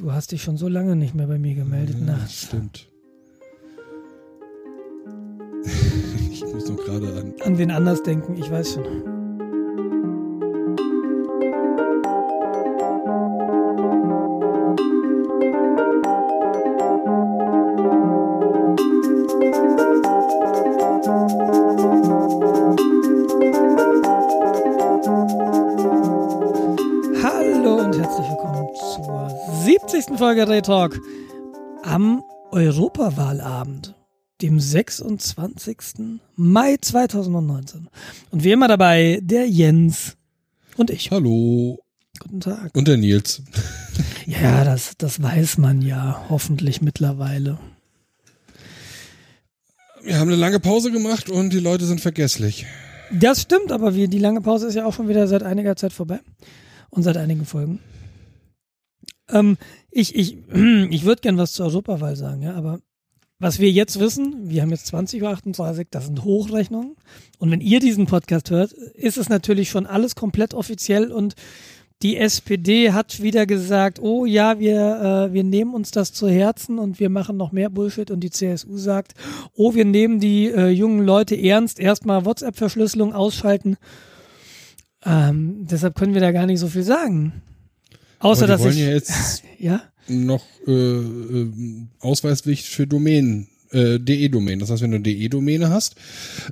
Du hast dich schon so lange nicht mehr bei mir gemeldet Ja, nachts. Stimmt. ich muss noch gerade an. An wen anders denken, ich weiß schon. Folge Retalk am Europawahlabend, dem 26. Mai 2019. Und wie immer dabei der Jens und ich. Hallo. Guten Tag. Und der Nils. Ja, das, das weiß man ja hoffentlich mittlerweile. Wir haben eine lange Pause gemacht und die Leute sind vergesslich. Das stimmt, aber wir, die lange Pause ist ja auch schon wieder seit einiger Zeit vorbei. Und seit einigen Folgen. Ähm, ich ich, ich würde gern was zur Europawahl sagen, ja, aber was wir jetzt wissen, wir haben jetzt 20.28 Uhr, das sind Hochrechnungen. Und wenn ihr diesen Podcast hört, ist es natürlich schon alles komplett offiziell und die SPD hat wieder gesagt, oh ja, wir, äh, wir nehmen uns das zu Herzen und wir machen noch mehr Bullshit. Und die CSU sagt, oh, wir nehmen die äh, jungen Leute ernst, erstmal WhatsApp-Verschlüsselung ausschalten. Ähm, deshalb können wir da gar nicht so viel sagen. Außer dass wollen ich. ja jetzt ja? noch äh, äh, Ausweispflicht für Domänen, äh, DE-Domänen. Das heißt, wenn du eine DE-Domäne hast,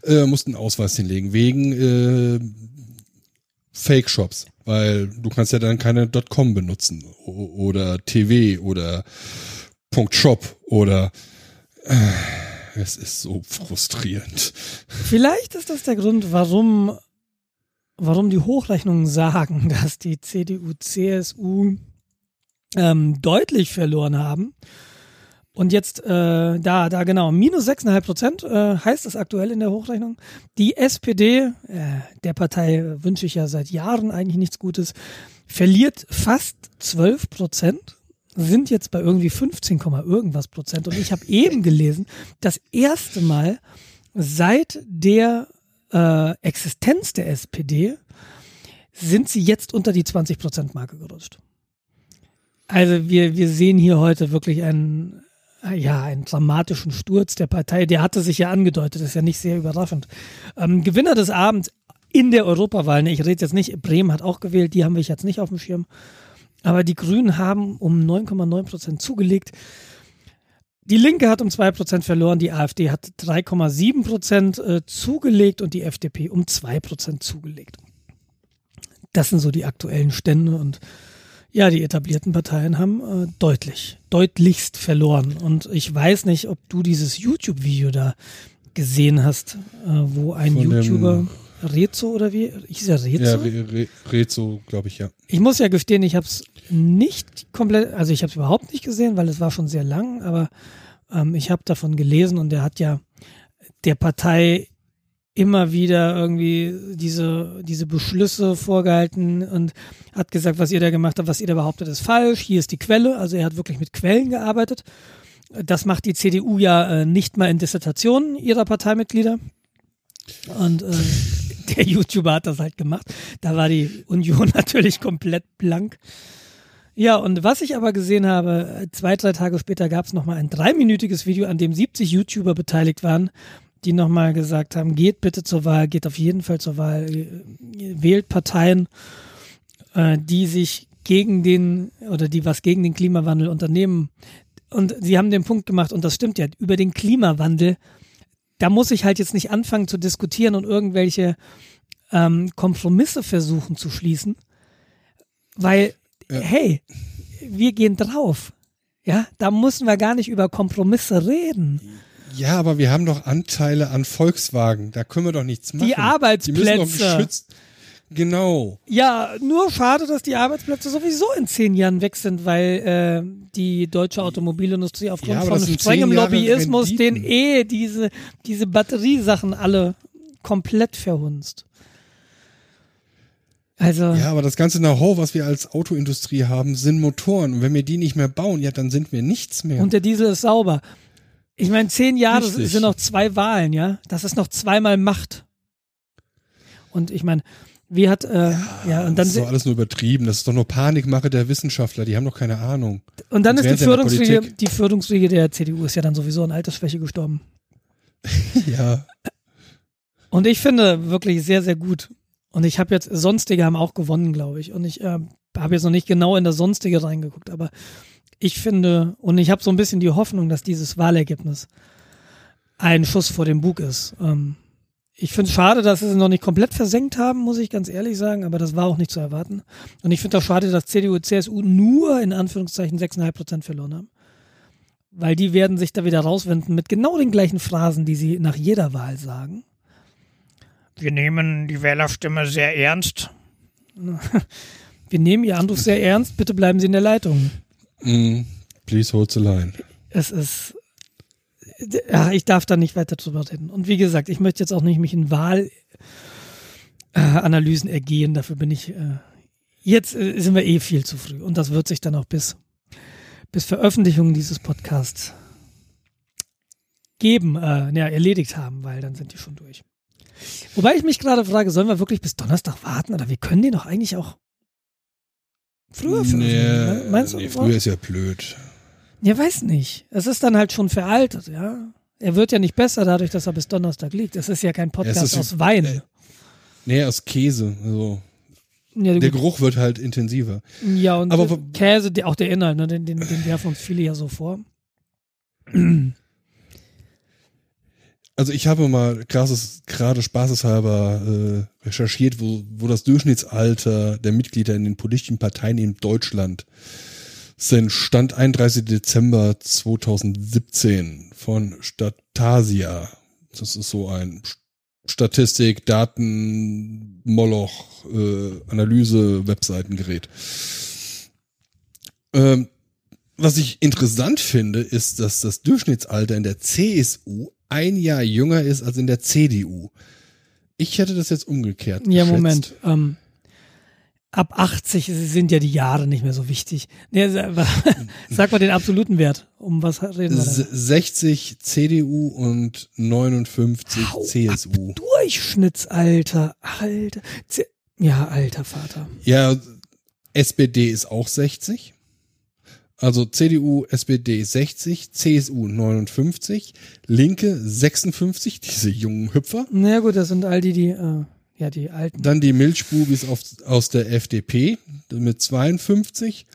äh, musst du einen Ausweis hinlegen wegen äh, Fake-Shops, weil du kannst ja dann keine .com benutzen oder TV oder .shop oder äh, es ist so frustrierend. Vielleicht ist das der Grund, warum, warum die Hochrechnungen sagen, dass die CDU, CSU ähm, deutlich verloren haben. Und jetzt, äh, da, da genau, minus 6,5 Prozent äh, heißt es aktuell in der Hochrechnung. Die SPD, äh, der Partei wünsche ich ja seit Jahren eigentlich nichts Gutes, verliert fast 12 Prozent, sind jetzt bei irgendwie 15, Komma irgendwas Prozent. Und ich habe eben gelesen, das erste Mal seit der äh, Existenz der SPD sind sie jetzt unter die 20 Prozent Marke gerutscht. Also wir, wir sehen hier heute wirklich einen, ja, einen dramatischen Sturz der Partei. Der hatte sich ja angedeutet, ist ja nicht sehr überraschend. Ähm, Gewinner des Abends in der Europawahl, ne, ich rede jetzt nicht, Bremen hat auch gewählt, die haben wir jetzt nicht auf dem Schirm. Aber die Grünen haben um 9,9 Prozent zugelegt. Die Linke hat um 2 Prozent verloren, die AfD hat 3,7 Prozent äh, zugelegt und die FDP um 2 Prozent zugelegt. Das sind so die aktuellen Stände und ja, die etablierten Parteien haben äh, deutlich, deutlichst verloren. Und ich weiß nicht, ob du dieses YouTube-Video da gesehen hast, äh, wo ein Von YouTuber, Rezo oder wie, hieß er Rezo? Ja, Re Re Rezo, glaube ich, ja. Ich muss ja gestehen, ich habe es nicht komplett, also ich habe es überhaupt nicht gesehen, weil es war schon sehr lang, aber ähm, ich habe davon gelesen und er hat ja der Partei immer wieder irgendwie diese, diese Beschlüsse vorgehalten und hat gesagt, was ihr da gemacht habt, was ihr da behauptet, ist falsch. Hier ist die Quelle. Also er hat wirklich mit Quellen gearbeitet. Das macht die CDU ja äh, nicht mal in Dissertationen ihrer Parteimitglieder. Und äh, der YouTuber hat das halt gemacht. Da war die Union natürlich komplett blank. Ja, und was ich aber gesehen habe, zwei, drei Tage später gab es nochmal ein dreiminütiges Video, an dem 70 YouTuber beteiligt waren, die nochmal gesagt haben, geht bitte zur Wahl, geht auf jeden Fall zur Wahl, äh, wählt Parteien, äh, die sich gegen den oder die was gegen den Klimawandel unternehmen. Und sie haben den Punkt gemacht, und das stimmt ja, über den Klimawandel, da muss ich halt jetzt nicht anfangen zu diskutieren und irgendwelche ähm, Kompromisse versuchen zu schließen, weil, Ja. hey, wir gehen drauf. Ja, da müssen wir gar nicht über Kompromisse reden. Ja, aber wir haben doch Anteile an Volkswagen. Da können wir doch nichts machen. Die Die müssen Arbeitsplätze. doch geschützt. Genau. Ja, nur schade, dass die Arbeitsplätze sowieso in zehn Jahren weg sind, weil äh, die deutsche Automobilindustrie aufgrund Ja, von strengem Lobbyismus den eh diese, diese Batteriesachen alle komplett verhunzt. Also, Ja, aber das ganze Know-how, was wir als Autoindustrie haben, sind Motoren. Und wenn wir die nicht mehr bauen, ja, dann sind wir nichts mehr. und der Diesel ist sauber. Ich meine, zehn Jahre Richtig. sind noch zwei Wahlen, ja. Das ist noch zweimal Macht. Und ich meine, Wie hat, äh, ja, und dann, das ist doch alles nur übertrieben. Das ist doch nur Panikmache der Wissenschaftler. Die haben doch keine Ahnung. und dann sonst ist die Politik. die Förderungsriege der CDU ist ja dann sowieso an Altersschwäche gestorben. Ja. Und ich finde wirklich sehr, sehr gut. Und ich habe jetzt, sonstige haben auch gewonnen, glaube ich. Und ich äh, habe jetzt noch nicht genau in das sonstige reingeguckt, aber ich finde, und ich habe so ein bisschen die Hoffnung, dass dieses Wahlergebnis ein Schuss vor dem Bug ist. Ähm, ich finde es schade, dass sie es noch nicht komplett versenkt haben, muss ich ganz ehrlich sagen, aber das war auch nicht zu erwarten. Und ich finde auch schade, dass CDU und CSU nur in Anführungszeichen 6,5 Prozent verloren haben. Weil die werden sich da wieder rauswenden mit genau den gleichen Phrasen, die sie nach jeder Wahl sagen. Wir nehmen die Wählerstimme sehr ernst. Wir nehmen Ihr Anruf sehr ernst, bitte bleiben Sie in der Leitung. Mm, please hold the line. Es ist, ja, ich darf da nicht weiter drüber reden. Und wie gesagt, ich möchte jetzt auch nicht mich in Wahlanalysen ergehen, dafür bin ich, äh, jetzt äh, sind wir eh viel zu früh. Und das wird sich dann auch bis, bis Veröffentlichung dieses Podcasts geben, äh, ja, erledigt haben, weil dann sind die schon durch. Wobei ich mich gerade frage, sollen wir wirklich bis Donnerstag warten oder wir können den doch eigentlich auch früher veröffentlichen? ne? Meinst du? nee, früher ist ja blöd. Ja, weiß nicht. Es ist dann halt schon veraltet, ja. Er wird ja nicht besser dadurch, dass er bis Donnerstag liegt. Es ist ja kein Podcast ist- aus Wein. äh, Nee, aus Käse. Also, ja, der gut. Geruch wird halt intensiver. ja, und aber Käse, auch der Inhalt, ne, den, den, den werfen uns viele ja so vor. Also ich habe mal krasses, gerade spaßeshalber äh, recherchiert, wo, wo das Durchschnittsalter der Mitglieder in den politischen Parteien in Deutschland sind. Stand 31. Dezember 2017 von Statasia. Das ist so ein Statistik, Daten, Moloch, äh, Analyse, Webseitengerät. Ähm, was ich interessant finde, ist, dass das Durchschnittsalter in der CSU ein Jahr jünger ist als in der CDU. Ich hätte das jetzt umgekehrt. Ja, geschätzt. Moment. Ähm, ab 80 sind ja die Jahre nicht mehr so wichtig. Nee, sa- sag mal den absoluten Wert. Um was reden wir da? 60 CDU und 59 Hau ab. CSU. Durchschnittsalter. Alter. Z ja, alter Vater. Ja, SPD ist auch 60. Also CDU, SPD 60, CSU 59, Linke 56, diese jungen Hüpfer. Na ja, gut, das sind all die, die, äh, ja, die alten. Dann die Milchbubis auf, aus der FDP mit 52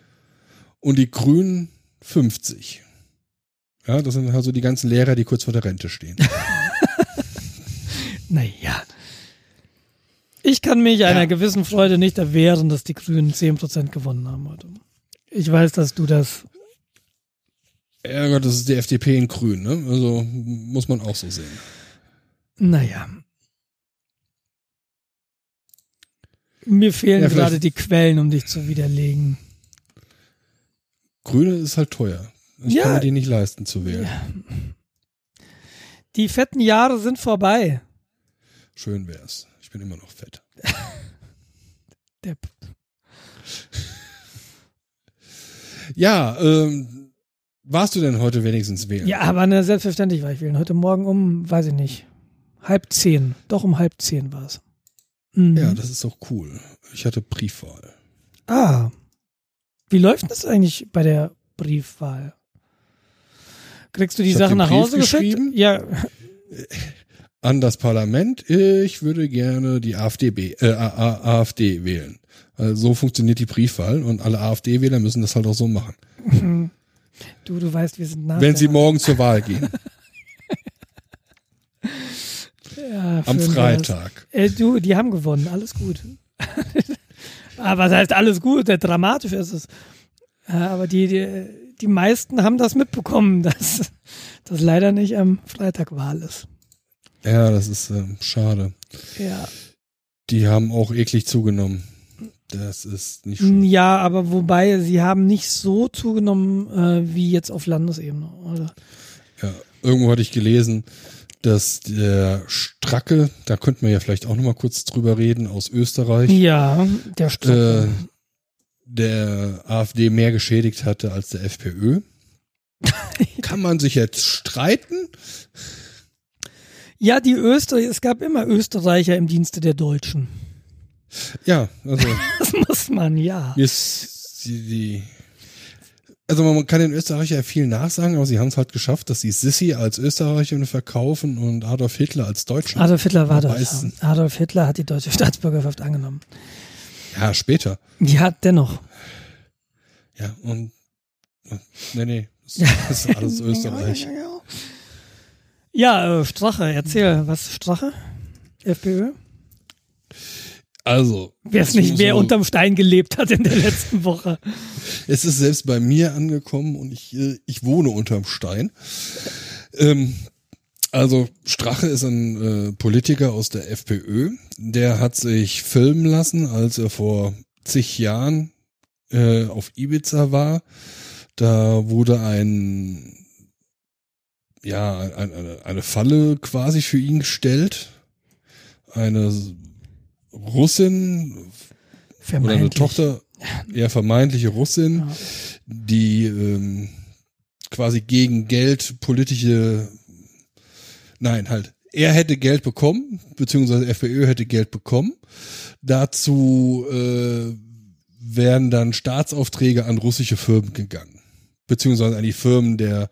und die Grünen 50. Ja, das sind also die ganzen Lehrer, die kurz vor der Rente stehen. Naja. Ich kann mich einer Ja. gewissen Freude nicht erwehren, dass die Grünen 10% gewonnen haben heute. Ich weiß, dass du das. ja Gott, das ist die FDP in Grün, ne? Also muss man auch so sehen. Naja. Mir fehlen Ja, gerade die Quellen, um dich zu widerlegen. Grüne ist halt teuer. Ich Ja. kann mir die nicht leisten zu wählen. Die fetten Jahre sind vorbei. Schön wär's. Ich bin immer noch fett. Depp. Ja, ähm, warst du denn heute wenigstens wählen? Ja, aber ne, selbstverständlich war ich wählen. Heute Morgen um, weiß ich nicht, halb zehn. Doch um halb zehn war es. Mhm. Ja, das ist doch cool. Ich hatte Briefwahl. Ah. Wie läuft das eigentlich bei der Briefwahl? Kriegst du die Ich Sachen nach Hause geschickt? geschrieben. Ja, An das Parlament, ich würde gerne die AfD, be- äh, AfD wählen. Also so funktioniert die Briefwahl und alle AfD-Wähler müssen das halt auch so machen. du, du weißt, wir sind nach Wenn sie morgen zur Wahl gehen, ja, am Freitag. Äh, du, die haben gewonnen, alles gut. aber was heißt alles gut? Äh, Dramatisch ist es. Äh, aber die, die, die meisten haben das mitbekommen, dass das leider nicht am Freitag Wahl ist. Ja, das ist ähm, schade. Ja. Die haben auch eklig zugenommen. Das ist nicht schön. Ja, aber wobei sie haben nicht so zugenommen äh, wie jetzt auf Landesebene. Oder? Ja, irgendwo hatte ich gelesen, dass der Stracke, da könnten wir ja vielleicht auch noch mal kurz drüber reden, aus Österreich, Ja, der äh, Straffe. der AfD mehr geschädigt hatte als der FPÖ. Kann man sich jetzt streiten? ja, die Österreicher, es gab immer Österreicher im Dienste der Deutschen. Ja, also Das muss man, ja. ist die, die also man kann den Österreicher ja viel nachsagen, aber sie haben es halt geschafft, dass sie Sissi als Österreicherin verkaufen und Adolf Hitler als Deutschen. Adolf Hitler war das. ja. Adolf Hitler hat die deutsche Staatsbürgerschaft angenommen. Ja, später. Ja, dennoch. Ja, und nee, nee, das ist alles Österreich. Ja, äh, Strache, erzähl, was Strache? FPÖ? Also, Wer es nicht, so- unterm Stein gelebt hat in der letzten Woche. Es ist selbst bei mir angekommen und ich, äh, ich wohne unterm Stein. Ähm, also Strache ist ein äh, Politiker aus der FPÖ. Der hat sich filmen lassen, als er vor zig Jahren äh, auf Ibiza war. Da wurde ein ja ein, eine, eine Falle quasi für ihn gestellt. Eine Russin oder eine. Tochter, eher vermeintliche Russin, Ja. die ähm, quasi gegen Geld politische, nein, halt, er hätte Geld bekommen, beziehungsweise FPÖ hätte Geld bekommen. Dazu äh, wären dann Staatsaufträge an russische Firmen gegangen, beziehungsweise an die Firmen der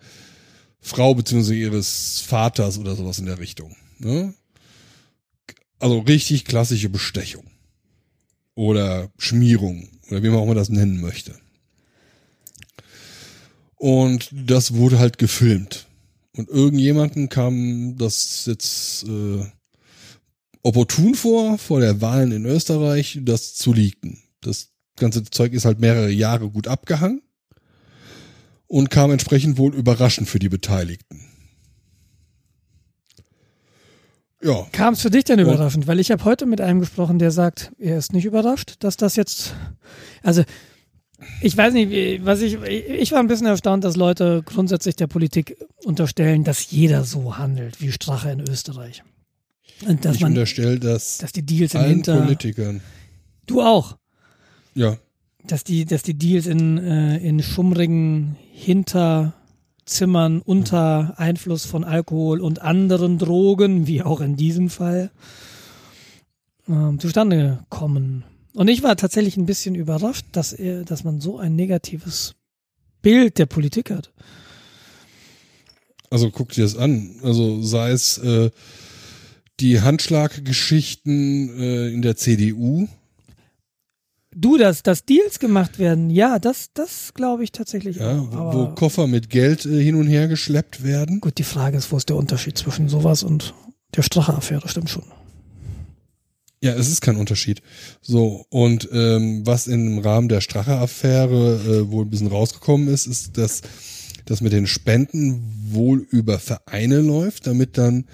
Frau beziehungsweise ihres Vaters oder sowas in der Richtung. Ne? Also richtig klassische Bestechung oder Schmierung oder wie man auch immer das nennen möchte. Und das wurde halt gefilmt. Und irgendjemanden kam das jetzt äh, opportun vor, vor der Wahlen in Österreich, das zu leaken. Das ganze Zeug ist halt mehrere Jahre gut abgehangen und kam entsprechend wohl überraschend für die Beteiligten. Ja, Kam es für dich denn überraschend? Weil ich habe heute mit einem gesprochen, der sagt, er ist nicht überrascht, dass das jetzt, also ich weiß nicht, was ich, ich war ein bisschen erstaunt, dass Leute grundsätzlich der Politik unterstellen, dass jeder so handelt wie Strache in Österreich. Und dass ich man, unterstelle das dass die Deals allen Hinter, Politikern. du auch, Ja, dass die, dass die Deals in, äh, in schummrigen Hinterzimmern unter Einfluss von Alkohol und anderen Drogen, wie auch in diesem Fall, ähm, zustande kommen. Und ich war tatsächlich ein bisschen überrascht, dass er, dass man so ein negatives Bild der Politik hat. Also guck dir das an. Also sei es äh, die Handschlaggeschichten äh, in der CDU. Du, dass, dass Deals gemacht werden, ja, das, das glaube ich tatsächlich Ja, auch. wo, Aber wo Koffer mit Geld äh, hin und her geschleppt werden. gut, die Frage ist, wo ist der Unterschied zwischen sowas und der Strache-Affäre? Stimmt schon. Ja, es ist kein Unterschied. So, und ähm, was im Rahmen der Strache-Affäre äh, wohl ein bisschen rausgekommen ist, ist, dass das mit den Spenden wohl über Vereine läuft, damit dann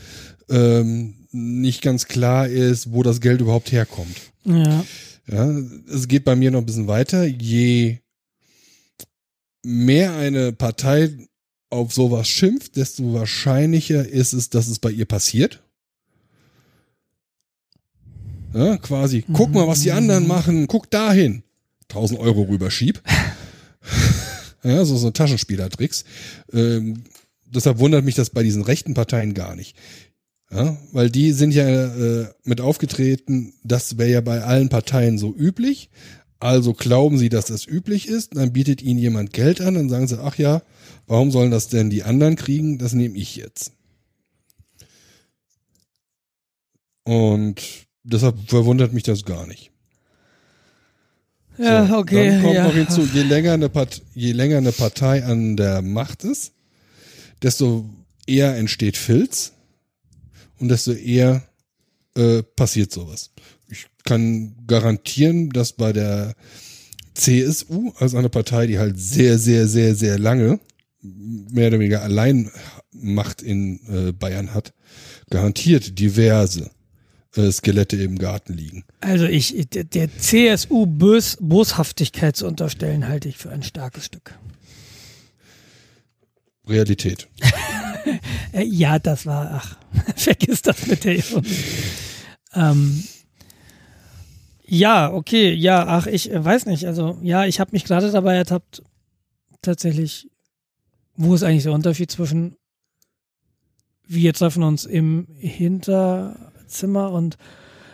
ähm, nicht ganz klar ist, wo das Geld überhaupt herkommt. Ja. Ja, es geht bei mir noch ein bisschen weiter. Je mehr eine Partei auf sowas schimpft, desto wahrscheinlicher ist es, dass es bei ihr passiert. Ja, quasi, guck mal, was die anderen machen, guck dahin. 1000 Euro rüberschieb. ja, so, so Taschenspielertricks. Ähm, deshalb wundert mich das bei diesen rechten Parteien gar nicht. Ja, weil die sind ja äh, mit aufgetreten, das wäre ja bei allen Parteien so üblich. Also glauben sie, dass das üblich ist, dann bietet ihnen jemand Geld an, dann sagen sie, ach ja, warum sollen das denn die anderen kriegen? Das nehme ich jetzt. Und deshalb verwundert mich das gar nicht. Ja, So, okay. Dann kommt ja. noch hinzu, je länger, eine Part je länger eine Partei an der Macht ist, desto eher entsteht Filz und desto eher äh, passiert sowas. Ich kann garantieren, dass bei der CSU, also eine Partei, die halt sehr, sehr, sehr, sehr lange mehr oder weniger allein Macht in äh, Bayern hat, garantiert diverse äh, Skelette im Garten liegen. Also ich, der- der CSU Bös, Boshaftigkeit zu unterstellen, halte ich für ein starkes Stück. Realität. Äh, ja, das war, ach, vergiss das mit der Ironie. Ähm, ja, okay, ja, ach, ich äh, weiß nicht, also ja, ich habe mich gerade dabei ertappt, tatsächlich, wo ist eigentlich der Unterschied zwischen wir treffen uns im Hinterzimmer und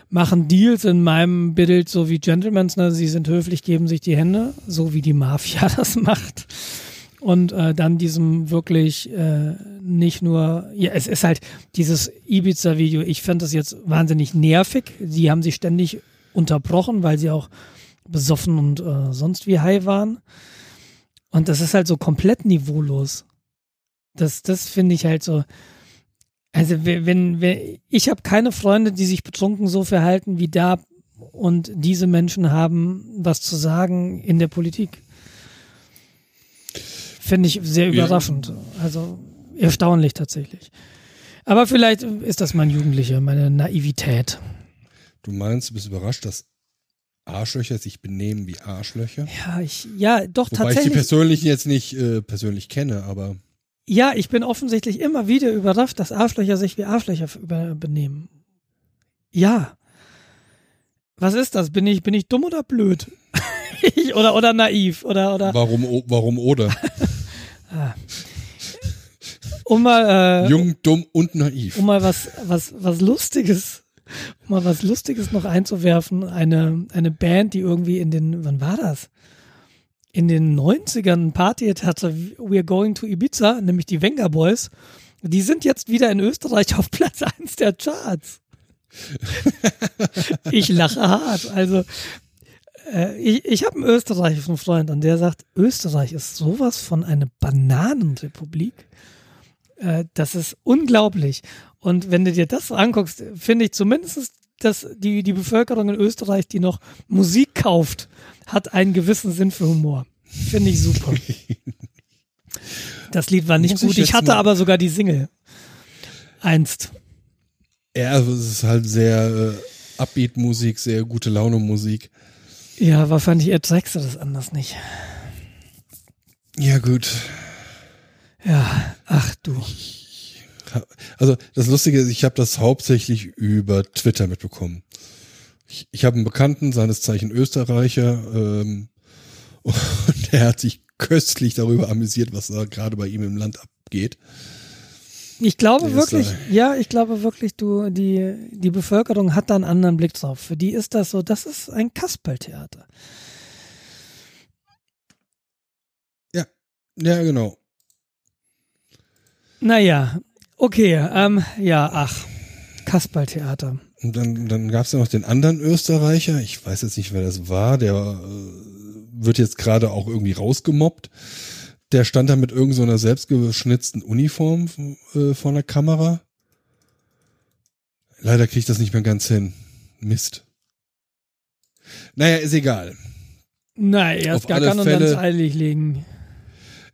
machen Deals in meinem Bild so wie Gentlemans, ne? sie sind höflich, geben sich die Hände, so wie die Mafia das macht. Und äh, dann diesem wirklich äh, nicht nur, ja, es ist halt dieses Ibiza-Video, ich fand das jetzt wahnsinnig nervig. Sie haben sich ständig unterbrochen, weil sie auch besoffen und äh, sonst wie high waren. Und das ist halt so komplett niveaulos. Das, das finde ich halt so. Also wenn, wenn ich habe keine Freunde, die sich betrunken so verhalten wie da und diese Menschen haben was zu sagen in der Politik. Finde ich sehr überraschend. Ja. Also erstaunlich tatsächlich. Aber vielleicht ist das mein Jugendliche, meine Naivität. Du meinst, du bist überrascht, dass Arschlöcher sich benehmen wie Arschlöcher? Ja, ich, ja, doch Wobei tatsächlich. ich die persönlich jetzt nicht äh, persönlich kenne, aber. Ja, ich bin offensichtlich immer wieder überrascht, dass Arschlöcher sich wie Arschlöcher benehmen. Ja. Was ist das? Bin ich, bin ich dumm oder blöd? ich, oder, oder naiv? Oder, oder? Warum, warum oder? ah. Um mal, äh, Jung, dumm und naiv. Um mal was, was, was Lustiges, um mal was Lustiges noch einzuwerfen. Eine, eine Band, die irgendwie in den, wann war das? in den 90ern ein Party hatte, We're Going to Ibiza, nämlich die Wenger Boys, die sind jetzt wieder in Österreich auf Platz 1 der Charts. ich lache hart. Also äh, ich, ich habe einen österreichischen Freund und der sagt, Österreich ist sowas von eine Bananenrepublik. Äh, das ist unglaublich. Und wenn du dir das anguckst, finde ich zumindest, dass die, die Bevölkerung in Österreich, die noch Musik kauft, hat einen gewissen Sinn für Humor. Finde ich super. Das Lied war nicht Muss gut. Ich, ich hatte aber sogar die Single. Einst. Ja, also es ist halt sehr äh, Upbeat-Musik, sehr gute Laune-Musik. Ja, wahrscheinlich erträgst du das anders nicht. Ja, gut. Ja, ach du. Also das Lustige ist, ich habe das hauptsächlich über Twitter mitbekommen. Ich, ich habe einen Bekannten, seines Zeichen Österreicher, ähm, und er hat sich köstlich darüber amüsiert, was da gerade bei ihm im Land abgeht. Ich glaube der wirklich, ja, ich glaube wirklich, du, die, die Bevölkerung hat da einen anderen Blick drauf. Für die ist das so, das ist ein Kasperltheater. Ja, ja, genau. Naja, okay, ähm, ja, ach, Kasperltheater. Und dann, dann gab es ja noch den anderen Österreicher, ich weiß jetzt nicht, wer das war, der äh, wird jetzt gerade auch irgendwie rausgemobbt. Der stand da mit irgendeiner so selbstgeschnitzten Uniform äh, vor der Kamera. Leider kriege ich das nicht mehr ganz hin. Mist. Naja, ist egal. Nein, erst gar kann und dann eilig liegen.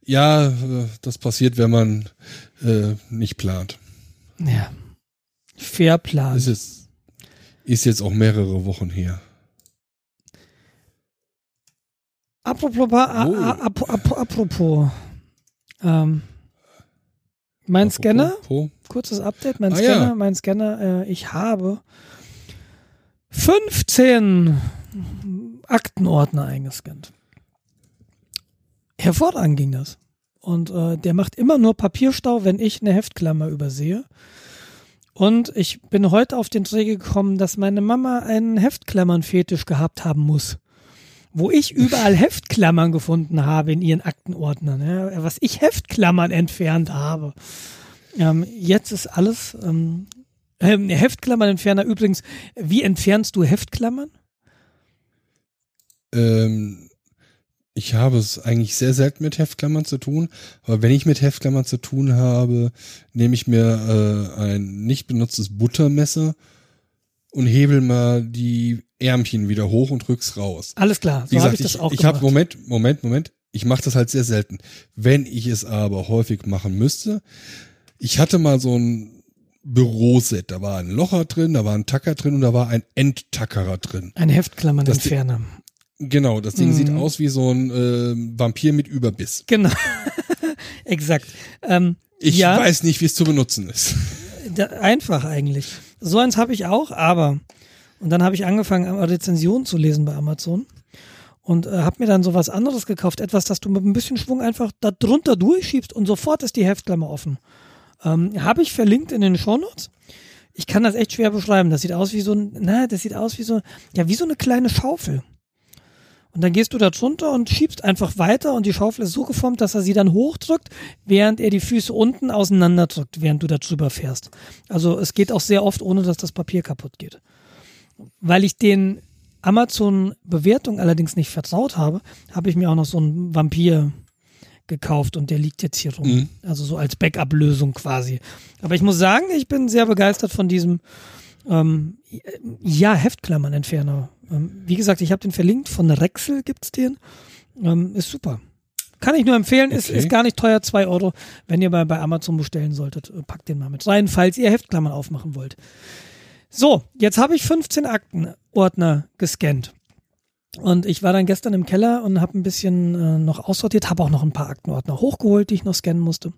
Ja, das passiert, wenn man äh, nicht plant. Ja. Fair plan. Ist jetzt ist jetzt auch mehrere Wochen her. Apropos, oh. ap ap apropos, ähm, mein apropos, Scanner, kurzes Update, mein ah, Scanner, ja. mein Scanner, äh, ich habe 15 Aktenordner eingescannt. Hervorragend ging das. Und äh, der macht immer nur Papierstau, wenn ich eine Heftklammer übersehe. Und ich bin heute auf den Dreh gekommen, dass meine Mama einen Heftklammern-Fetisch gehabt haben muss. Wo ich überall Heftklammern gefunden habe in ihren Aktenordnern, ja, was ich Heftklammern entfernt habe. Ähm, jetzt ist alles ähm, ähm, Heftklammern-Entferner. Übrigens, wie entfernst du Heftklammern? Ähm, ich habe es eigentlich sehr selten mit Heftklammern zu tun, aber wenn ich mit Heftklammern zu tun habe, nehme ich mir äh, ein nicht benutztes Buttermesser und hebel mal die Ärmchen wieder hoch und rück's raus. Alles klar, so habe ich das auch Ich, ich habe Moment, Moment, Moment. Ich mache das halt sehr selten. Wenn ich es aber häufig machen müsste, ich hatte mal so ein Büroset, da war ein Locher drin, da war ein Tacker drin und da war ein Endtackerer drin. Ein Heftklammernentferner. Genau, das Ding mhm. sieht aus wie so ein äh, Vampir mit Überbiss. Genau, exakt. Ähm, ich ja, weiß nicht, wie es zu benutzen ist. Da, einfach eigentlich. So eins habe ich auch, aber und dann habe ich angefangen, Rezensionen zu lesen bei Amazon und äh, habe mir dann so was anderes gekauft, etwas, das du mit ein bisschen Schwung einfach da drunter durchschiebst und sofort ist die Heftklammer offen. Ähm, habe ich verlinkt in den Shownotes. ich kann das echt schwer beschreiben. Das sieht aus wie so ein, na, das sieht aus wie so, ja, wie so eine kleine Schaufel. Und dann gehst du da drunter und schiebst einfach weiter und die Schaufel ist so geformt, dass er sie dann hochdrückt, während er die Füße unten auseinanderdrückt, während du da drüber fährst. Also es geht auch sehr oft, ohne dass das Papier kaputt geht. Weil ich den Amazon-Bewertung allerdings nicht vertraut habe, habe ich mir auch noch so einen Vampir gekauft und der liegt jetzt hier rum. Mhm. Also so als Backup-Lösung quasi. Aber ich muss sagen, ich bin sehr begeistert von diesem ähm, ja, Heftklammern-Entferner. Ähm, wie gesagt, ich habe den verlinkt, von Rexel gibt's den. Ähm, ist super. Kann ich nur empfehlen, okay. ist, ist gar nicht teuer, zwei Euro. Wenn ihr bei, bei Amazon bestellen solltet, äh, packt den mal mit rein, falls ihr Heftklammern aufmachen wollt. So, jetzt habe ich 15 Aktenordner gescannt. Und ich war dann gestern im Keller und habe ein bisschen äh, noch aussortiert, habe auch noch ein paar Aktenordner hochgeholt, die ich noch scannen musste.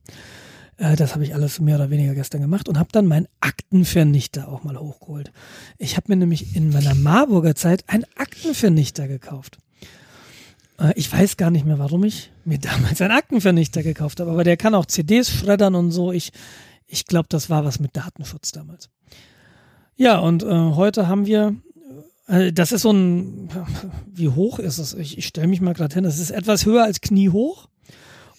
Äh, das habe ich alles mehr oder weniger gestern gemacht und habe dann meinen Aktenvernichter auch mal hochgeholt. Ich habe mir nämlich in meiner Marburger Zeit einen Aktenvernichter gekauft. Äh, ich weiß gar nicht mehr, warum ich mir damals einen Aktenvernichter gekauft habe, aber der kann auch CDs schreddern und so. Ich, ich glaube, das war was mit Datenschutz damals. Ja, und äh, heute haben wir, äh, das ist so ein, wie hoch ist es? Ich, ich stelle mich mal gerade hin, das ist etwas höher als kniehoch,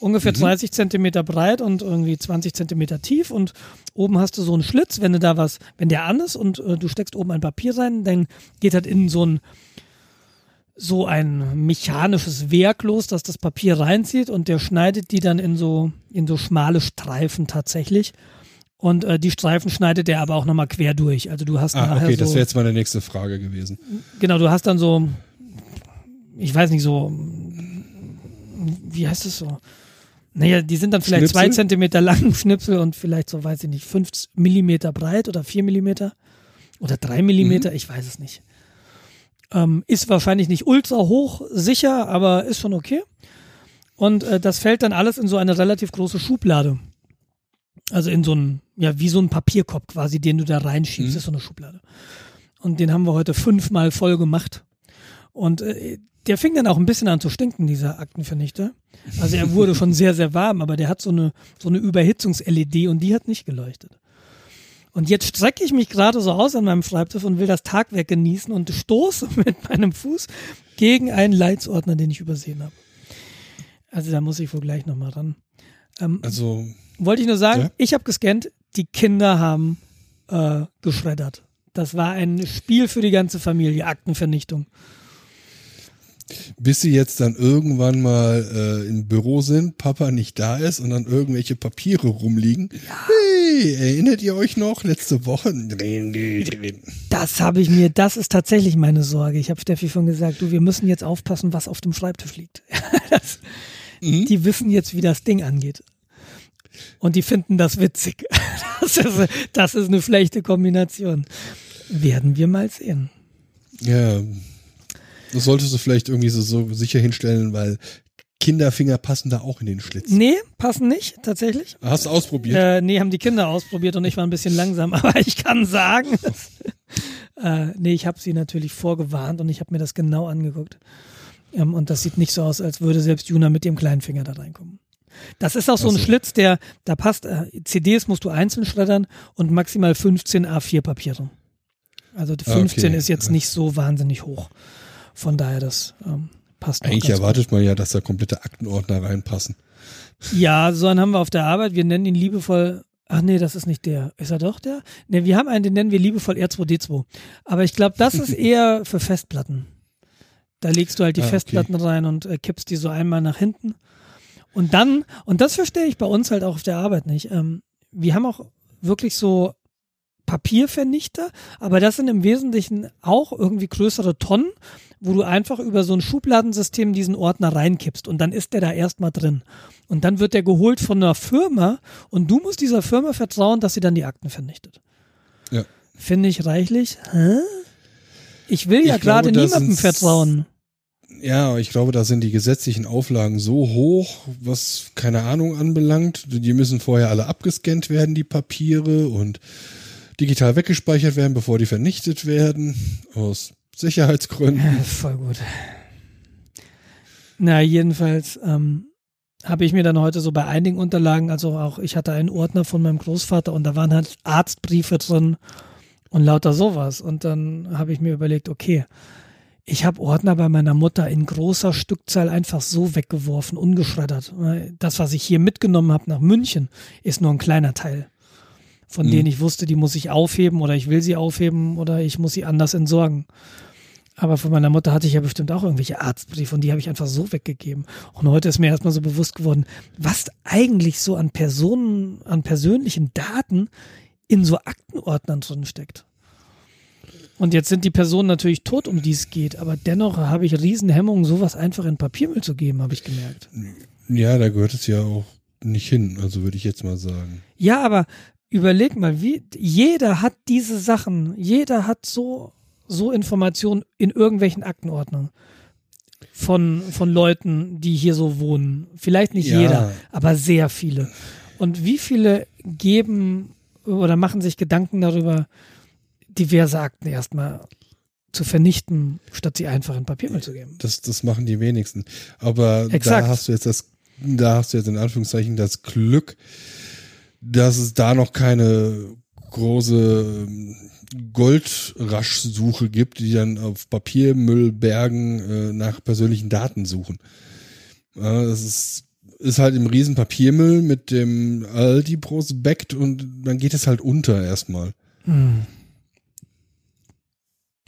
ungefähr mhm. 30 Zentimeter breit und irgendwie 20 Zentimeter tief und oben hast du so einen Schlitz, wenn du da was, wenn der an ist und äh, du steckst oben ein Papier rein, dann geht halt innen so ein, so ein mechanisches Werk los, das das Papier reinzieht und der schneidet die dann in so, in so schmale Streifen tatsächlich. Und äh, die Streifen schneidet er aber auch nochmal quer durch. Also du hast ah, nachher okay, so, das wäre jetzt meine nächste Frage gewesen. Genau, du hast dann so, ich weiß nicht, so, wie heißt es so? Naja, die sind dann vielleicht Schnipsel? zwei Zentimeter lang, Schnipsel und vielleicht so, weiß ich nicht, fünf Millimeter breit oder vier Millimeter oder drei Millimeter, mhm. ich weiß es nicht. Ähm, ist wahrscheinlich nicht ultra hoch sicher, aber ist schon okay. Und äh, das fällt dann alles in so eine relativ große Schublade. Also in so ein, ja, wie so ein Papierkorb quasi, den du da reinschiebst, mhm. ist so eine Schublade. Und den haben wir heute fünfmal voll gemacht. Und äh, der fing dann auch ein bisschen an zu stinken, dieser Aktenvernichter. Also er wurde schon sehr, sehr warm, aber der hat so eine, so eine Überhitzungs-LED und die hat nicht geleuchtet. Und jetzt strecke ich mich gerade so aus an meinem Schreibtisch und will das Tagwerk genießen und stoße mit meinem Fuß gegen einen Leitsordner, den ich übersehen habe. Also da muss ich wohl gleich nochmal ran. Ähm, also wollte ich nur sagen, ja? ich habe gescannt, die Kinder haben äh, geschreddert. Das war ein Spiel für die ganze Familie, Aktenvernichtung. Bis sie jetzt dann irgendwann mal äh, im Büro sind, Papa nicht da ist und dann irgendwelche Papiere rumliegen. Ja. Hey, erinnert ihr euch noch letzte Woche? Das habe ich mir, das ist tatsächlich meine Sorge. Ich habe Steffi schon gesagt, du, wir müssen jetzt aufpassen, was auf dem Schreibtisch liegt. das, mhm. Die wissen jetzt, wie das Ding angeht und die finden das witzig. Das ist, das ist eine schlechte Kombination. Werden wir mal sehen. Ja, das solltest du vielleicht irgendwie so, so sicher hinstellen, weil Kinderfinger passen da auch in den Schlitz. Nee, passen nicht, tatsächlich. Hast du ausprobiert? Äh, nee, haben die Kinder ausprobiert und ich war ein bisschen langsam, aber ich kann sagen, äh, nee, ich habe sie natürlich vorgewarnt und ich habe mir das genau angeguckt. Ähm, und das sieht nicht so aus, als würde selbst Juna mit ihrem kleinen Finger da reinkommen. Das ist auch so ein also. Schlitz, der, da passt, äh, CDs musst du einzeln schreddern und maximal 15 A4 Papiere. Also 15 okay. ist jetzt nicht so wahnsinnig hoch. Von daher, das ähm, passt. Eigentlich erwartet gut. man ja, dass da komplette Aktenordner reinpassen. Ja, so einen haben wir auf der Arbeit. Wir nennen ihn liebevoll Ach nee, das ist nicht der. Ist er doch der? Ne, wir haben einen, den nennen wir liebevoll R2D2. Aber ich glaube, das ist eher für Festplatten. Da legst du halt die ah, Festplatten okay. rein und äh, kippst die so einmal nach hinten und dann, und das verstehe ich bei uns halt auch auf der Arbeit nicht. Ähm, wir haben auch wirklich so Papiervernichter, aber das sind im Wesentlichen auch irgendwie größere Tonnen, wo du einfach über so ein Schubladensystem diesen Ordner reinkippst und dann ist der da erstmal drin. Und dann wird der geholt von einer Firma und du musst dieser Firma vertrauen, dass sie dann die Akten vernichtet. Ja. Finde ich reichlich. Hä? Ich will ja gerade niemandem vertrauen. Ja, ich glaube, da sind die gesetzlichen Auflagen so hoch, was keine Ahnung anbelangt. Die müssen vorher alle abgescannt werden, die Papiere, und digital weggespeichert werden, bevor die vernichtet werden. Aus Sicherheitsgründen. Ja, voll gut. Na, jedenfalls ähm, habe ich mir dann heute so bei einigen Unterlagen, also auch ich hatte einen Ordner von meinem Großvater und da waren halt Arztbriefe drin und lauter sowas. Und dann habe ich mir überlegt, okay, ich habe Ordner bei meiner Mutter in großer Stückzahl einfach so weggeworfen, ungeschreddert. Das, was ich hier mitgenommen habe nach München, ist nur ein kleiner Teil, von Mhm. denen ich wusste, die muss ich aufheben oder ich will sie aufheben oder ich muss sie anders entsorgen. Aber von meiner Mutter hatte ich ja bestimmt auch irgendwelche Arztbriefe und die habe ich einfach so weggegeben. Und heute ist mir erstmal so bewusst geworden, was eigentlich so an Personen, an persönlichen Daten in so Aktenordnern drin steckt. Und jetzt sind die Personen natürlich tot, um die es geht, aber dennoch habe ich Riesenhemmungen, sowas einfach in Papiermüll zu geben, habe ich gemerkt. Ja, da gehört es ja auch nicht hin, also würde ich jetzt mal sagen. Ja, aber überleg mal, wie jeder hat diese Sachen, jeder hat so so Informationen in irgendwelchen Aktenordnern von von Leuten, die hier so wohnen. Vielleicht nicht Ja. jeder, aber sehr viele. Und wie viele geben oder machen sich Gedanken darüber, diverse Akten erstmal zu vernichten, statt sie einfach in Papiermüll zu geben? Das, das machen die wenigsten. Aber Exakt. da hast du jetzt das, da hast du jetzt in Anführungszeichen das Glück, dass es da noch keine große ähm, Goldraschsuche gibt, die dann auf Papiermüllbergen äh, nach persönlichen Daten suchen. Ja, das ist, ist halt im riesen Papiermüll mit dem Aldi-Prospekt und dann geht es halt unter erstmal. Hm.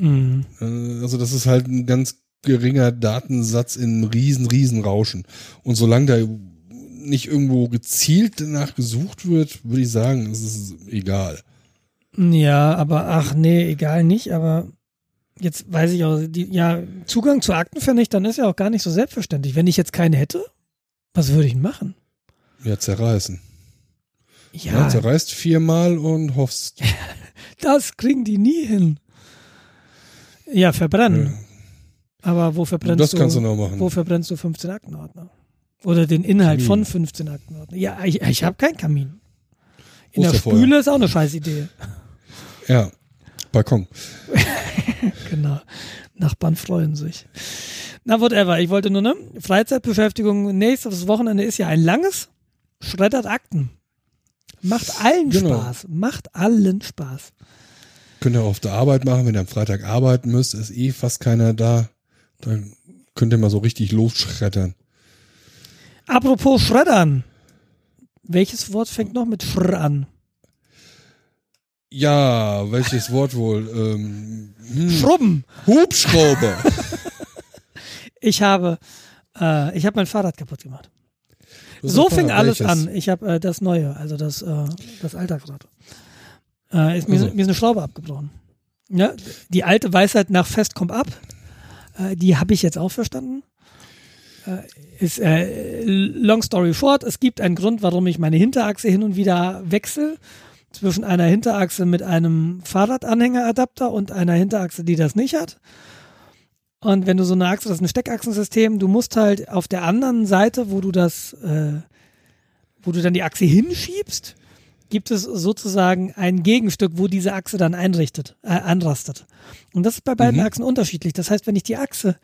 Hm. Äh, Also das ist halt ein ganz geringer Datensatz in einem riesen, riesen Rauschen. Und solange da nicht irgendwo gezielt danach gesucht wird, würde ich sagen, es ist egal. Ja, aber ach nee, egal nicht, aber jetzt weiß ich auch, die, ja, Zugang zu Aktenvernichtern ist ja auch gar nicht so selbstverständlich. Wenn ich jetzt keine hätte, was würde ich machen? Ja, zerreißen. Ja, Ja, zerreißt viermal und hoffst. das kriegen die nie hin. Ja, verbrennen. Aber wo verbrennst das du? kannst du noch machen. Wo verbrennst du 15 Aktenordner? Oder den Inhalt Kamin. von 15 Aktenordner? Ja, ich, ich habe keinen Kamin. In der. Spüle ist auch eine scheiß Idee. Ja, Balkon. Genau. Nachbarn freuen sich. Na, whatever. Ich wollte nur, ne? Freizeitbeschäftigung nächstes Wochenende ist ja ein langes. Schreddert Akten. Macht allen Genau. Spaß. Macht allen Spaß. Könnt ihr auf der Arbeit machen, wenn ihr am Freitag arbeiten müsst, ist eh fast keiner da. Dann könnt ihr mal so richtig losschreddern. Apropos Schreddern. Welches Wort fängt noch mit Schr an? Ja, welches Wort wohl? Ähm, hm, Schrubben. Hubschrauber. Ich habe, äh, ich habe mein Fahrrad kaputt gemacht. So fing alles Welches? an. Ich habe äh, das Neue, also das, äh, das Alltagsrad. Äh, ist, mir, Also. mir ist eine Schraube abgebrochen. Ja, die alte Weisheit nach fest kommt ab. Äh, die habe ich jetzt auch verstanden. Äh, ist äh, long story short, es gibt einen Grund, warum ich meine Hinterachse hin und wieder wechsle zwischen einer Hinterachse mit einem Fahrradanhängeradapter und einer Hinterachse, die das nicht hat. Und wenn du so eine Achse, das ist ein Steckachsensystem, du musst halt auf der anderen Seite, wo du das, äh, wo du dann die Achse hinschiebst, gibt es sozusagen ein Gegenstück, wo diese Achse dann einrichtet, äh, anrastet. Und das ist bei beiden Mhm. Achsen unterschiedlich. Das heißt, wenn ich die Achse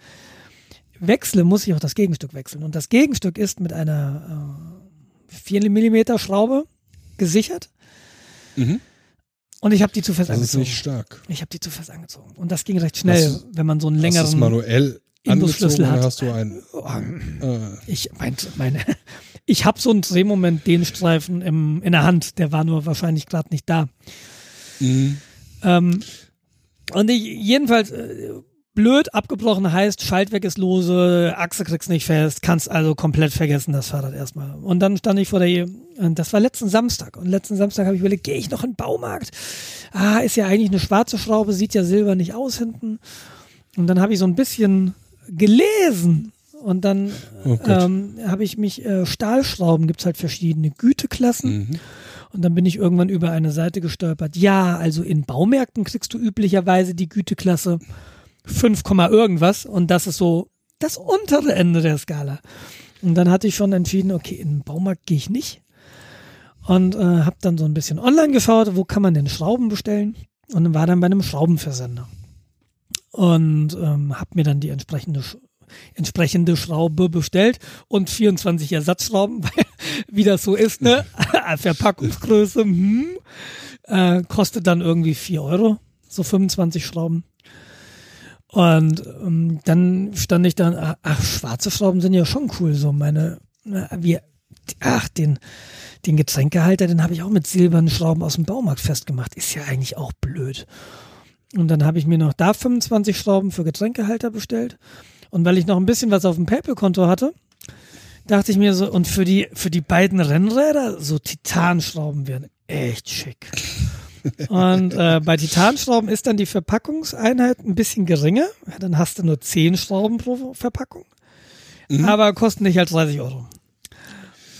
wechsle, muss ich auch das Gegenstück wechseln. Und das Gegenstück ist mit einer äh, 4 mm Schraube gesichert. Mhm. Und ich habe die zu fest Das ist angezogen. nicht stark. Ich habe die zu fest angezogen. Und das ging recht schnell, Hast wenn man so einen Hast längeren manuell Imbusschlüssel hat. hast du einen? Oh, Äh, Ich meinte, meine, ich habe so einen Drehmoment, den Streifen im, in der Hand, der war nur wahrscheinlich gerade nicht da. mh. Ähm, und ich, jedenfalls, äh, blöd abgebrochen heißt, Schaltwerk ist lose, Achse kriegst nicht fest, kannst also komplett vergessen, das Fahrrad erstmal. Und dann stand ich vor der, und das war letzten Samstag. Und letzten Samstag habe ich überlegt, gehe ich noch in den Baumarkt? Ah, ist ja eigentlich eine schwarze Schraube, sieht ja silber nicht aus hinten. Und dann habe ich so ein bisschen gelesen. Und dann Oh ähm, habe ich mich, äh, Stahlschrauben gibt's halt verschiedene Güteklassen. Mhm. Und dann bin ich irgendwann über eine Seite gestolpert. Ja, also in Baumärkten kriegst du üblicherweise die Güteklasse 5, Komma irgendwas. Und das ist so das untere Ende der Skala. Und dann hatte ich schon entschieden, okay, in den Baumarkt gehe ich nicht. Und äh, habe dann so ein bisschen online geschaut, wo kann man denn Schrauben bestellen. Und war dann bei einem Schraubenversender. Und ähm, habe mir dann die entsprechende entsprechende Schraube bestellt und 24 Ersatzschrauben, wie das so ist, ne? Verpackungsgröße, hm, äh, kostet dann irgendwie 4 Euro. so 25 Schrauben. Und ähm, dann stand ich dann, ach, schwarze Schrauben sind ja schon cool, so meine, na, wie, ach, den, den Getränkehalter, den habe ich auch mit silbernen Schrauben aus dem Baumarkt festgemacht. Ist ja eigentlich auch blöd. Und dann habe ich mir noch da 25 Schrauben für Getränkehalter bestellt. Und weil ich noch ein bisschen was auf dem PayPal-Konto hatte, dachte ich mir so, und für die, für die beiden Rennräder, so Titanschrauben wären echt schick. Und äh, bei Titanschrauben ist dann die Verpackungseinheit ein bisschen geringer. Dann hast du nur 10 Schrauben pro Verpackung. Mhm. Aber kosten nicht als 30 Euro.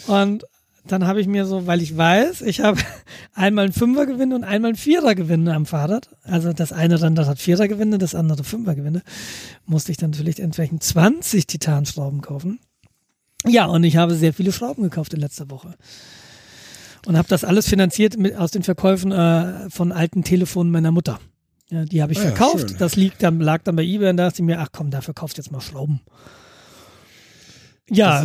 Und dann habe ich mir so, weil ich weiß, ich habe einmal ein Fünfergewinde und einmal ein Vierergewinde am Fahrrad. Also das eine Rennrad hat Vierergewinde, das andere Fünfergewinde. Musste ich dann natürlich entsprechend 20 Titanschrauben kaufen. Ja, und ich habe sehr viele Schrauben gekauft in letzter Woche. Und habe das alles finanziert mit, aus den Verkäufen äh, von alten Telefonen meiner Mutter. Ja, die habe ich ah, verkauft. Ja, das liegt dann, lag dann bei eBay und da dachte ich mir, ach komm, dafür kauft jetzt mal Schrauben. Ja.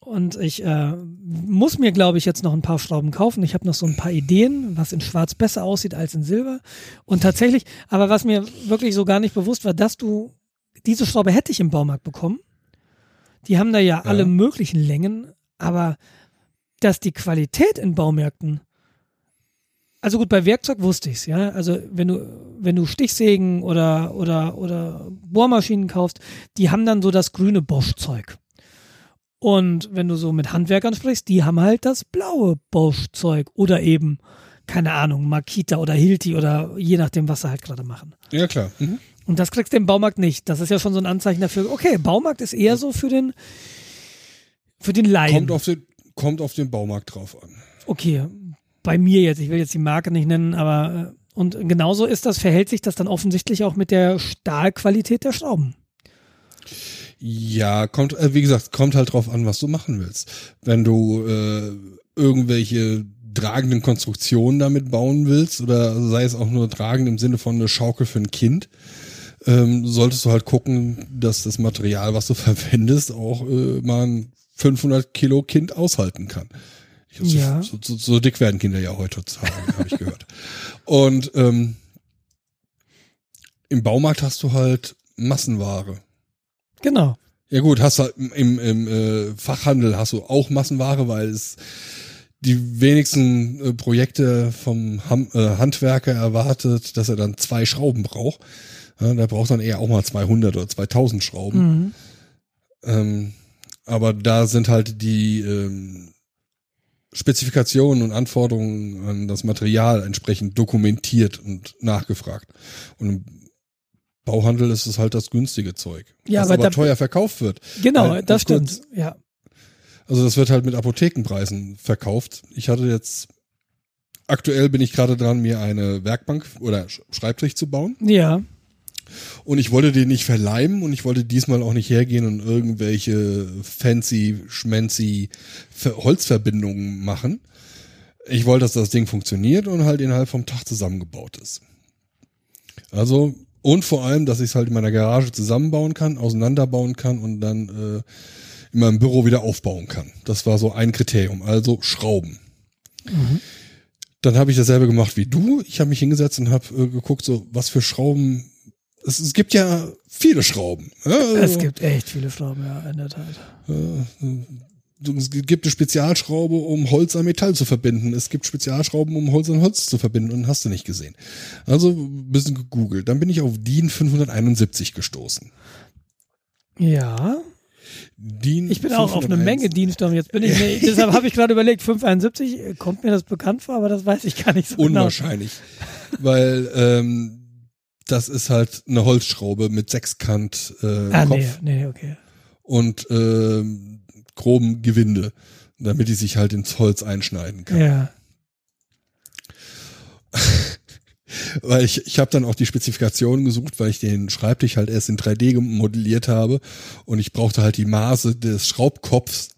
Und ich äh, muss mir, glaube ich, jetzt noch ein paar Schrauben kaufen. Ich habe noch so ein paar Ideen, was in Schwarz besser aussieht als in Silber. Und tatsächlich, aber was mir wirklich so gar nicht bewusst war, dass du diese Schraube hätte ich im Baumarkt bekommen. Die haben da ja, ja. alle möglichen Längen, aber dass die Qualität in Baumärkten also gut, bei Werkzeug wusste ich's, ja. Also wenn du, wenn du Stichsägen oder, oder, oder Bohrmaschinen kaufst, die haben dann so das grüne Bosch-Zeug. Und wenn du so mit Handwerkern sprichst, die haben halt das blaue Bosch-Zeug oder eben, keine Ahnung, Makita oder Hilti oder je nachdem, was sie halt gerade machen. Ja, klar. Mhm. Und das kriegst du im Baumarkt nicht. Das ist ja schon so ein Anzeichen dafür. Okay, Baumarkt ist eher so für den, für den Laien. Kommt auf den, kommt auf den Baumarkt drauf an. Okay, bei mir jetzt. Ich will jetzt die Marke nicht nennen, aber, äh, und genauso ist das, verhält sich das dann offensichtlich auch mit der Stahlqualität der Schrauben. Ja, kommt, äh, wie gesagt, kommt halt drauf an, was du machen willst. Wenn du äh, irgendwelche tragenden Konstruktionen damit bauen willst oder sei es auch nur tragend im Sinne von eine Schaukel für ein Kind, ähm, solltest du halt gucken, dass das Material, was du verwendest, auch äh, mal ein 500 Kilo Kind aushalten kann. So, ja. so, so, so dick werden Kinder ja heutzutage, habe ich gehört. Und ähm, im Baumarkt hast du halt Massenware. Genau. Ja gut, hast du im, im äh, Fachhandel hast du auch Massenware, weil es die wenigsten äh, Projekte vom Ham, äh, Handwerker erwartet, dass er dann zwei Schrauben braucht. Ja, der braucht dann eher auch mal 200 oder 2000 Schrauben. Mhm. Ähm, aber da sind halt die ähm, Spezifikationen und Anforderungen an das Material entsprechend dokumentiert und nachgefragt. Und im Bauhandel ist es halt das günstige Zeug, ja, was aber, aber teuer verkauft wird. Genau, Weil, das stimmt. Kurz, ja. Also das wird halt mit Apothekenpreisen verkauft. Ich hatte jetzt aktuell bin ich gerade dran, mir eine Werkbank oder Schreibtisch zu bauen. Ja. Und ich wollte den nicht verleimen und ich wollte diesmal auch nicht hergehen und irgendwelche fancy, schmancy Holzverbindungen machen. Ich wollte, dass das Ding funktioniert und halt innerhalb vom Tag zusammengebaut ist. Also, und vor allem, dass ich es halt in meiner Garage zusammenbauen kann, auseinanderbauen kann und dann äh, in meinem Büro wieder aufbauen kann. Das war so ein Kriterium. Also Schrauben. Mhm. Dann habe ich dasselbe gemacht wie du. Ich habe mich hingesetzt und habe äh, geguckt, so was für Schrauben es, es gibt ja viele Schrauben. Ja, also, es gibt echt viele Schrauben, ja, in der Tat. es gibt eine Spezialschraube, um Holz an Metall zu verbinden. Es gibt Spezialschrauben, um Holz an Holz zu verbinden und hast du nicht gesehen. Also ein bisschen gegoogelt. Dann bin ich auf DIN 571 gestoßen. Ja. DIN ich bin auch auf eine Menge DIN-Storm. Jetzt bin ich, nee, deshalb habe ich gerade überlegt, 571, kommt mir das bekannt vor, aber das weiß ich gar nicht so Unwahrscheinlich. genau. Unwahrscheinlich. Weil ähm, das ist halt eine Holzschraube mit Sechskant äh, ah, Kopf nee, nee, okay. und äh, groben Gewinde, damit die sich halt ins Holz einschneiden kann. Ja. weil ich, ich habe dann auch die Spezifikationen gesucht, weil ich den Schreibtisch halt erst in 3D modelliert habe und ich brauchte halt die Maße des Schraubkopfs,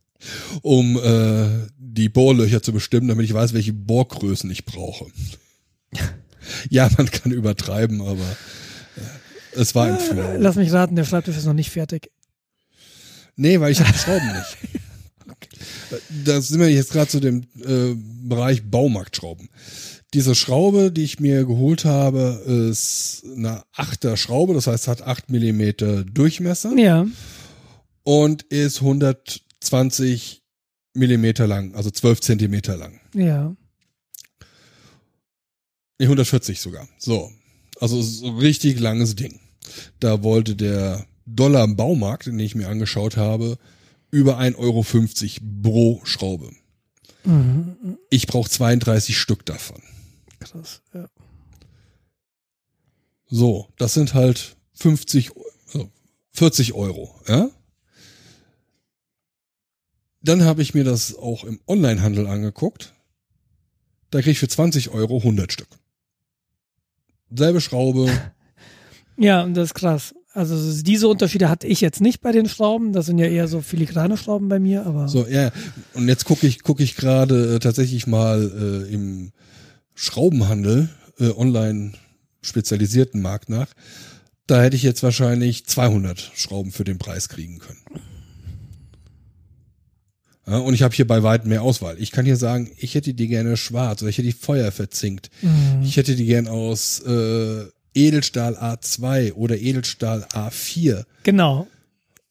um äh, die Bohrlöcher zu bestimmen, damit ich weiß, welche Bohrgrößen ich brauche. Ja, man kann übertreiben, aber äh, es war ein Flow. Lass mich raten, der Schreibtisch ist noch nicht fertig. Nee, weil ich habe Schrauben nicht. okay. Da sind wir jetzt gerade zu dem äh, Bereich Baumarktschrauben. Diese Schraube, die ich mir geholt habe, ist eine achter Schraube, das heißt hat 8 Millimeter Durchmesser Ja. und ist 120 Millimeter lang, also 12 Zentimeter lang. Ja. Nee, 140 sogar. So. Also so ein richtig langes Ding. Da wollte der Dollar im Baumarkt, den ich mir angeschaut habe, über 1,50 Euro pro Schraube. Mhm. Ich brauche 32 Stück davon. Krass. Ja. So, das sind halt 50, also 40 Euro, ja? Dann habe ich mir das auch im Onlinehandel angeguckt. Da krieg ich für 20 Euro 100 Stück. Selbe Schraube, Ja, und das ist krass. Also diese Unterschiede hatte ich jetzt nicht bei den Schrauben. Das sind ja eher so filigrane Schrauben bei mir, aber So, ja. Und jetzt gucke ich, gucke ich gerade äh, tatsächlich mal äh, im Schraubenhandel, äh, online spezialisierten Markt nach. Da hätte ich jetzt wahrscheinlich 200 Schrauben für den Preis kriegen können. Und ich habe hier bei weitem mehr Auswahl. Ich kann hier sagen, ich hätte die gerne schwarz oder ich hätte die Feuer verzinkt. Mhm. Ich hätte die gern aus äh, Edelstahl A2 oder Edelstahl A4. genau.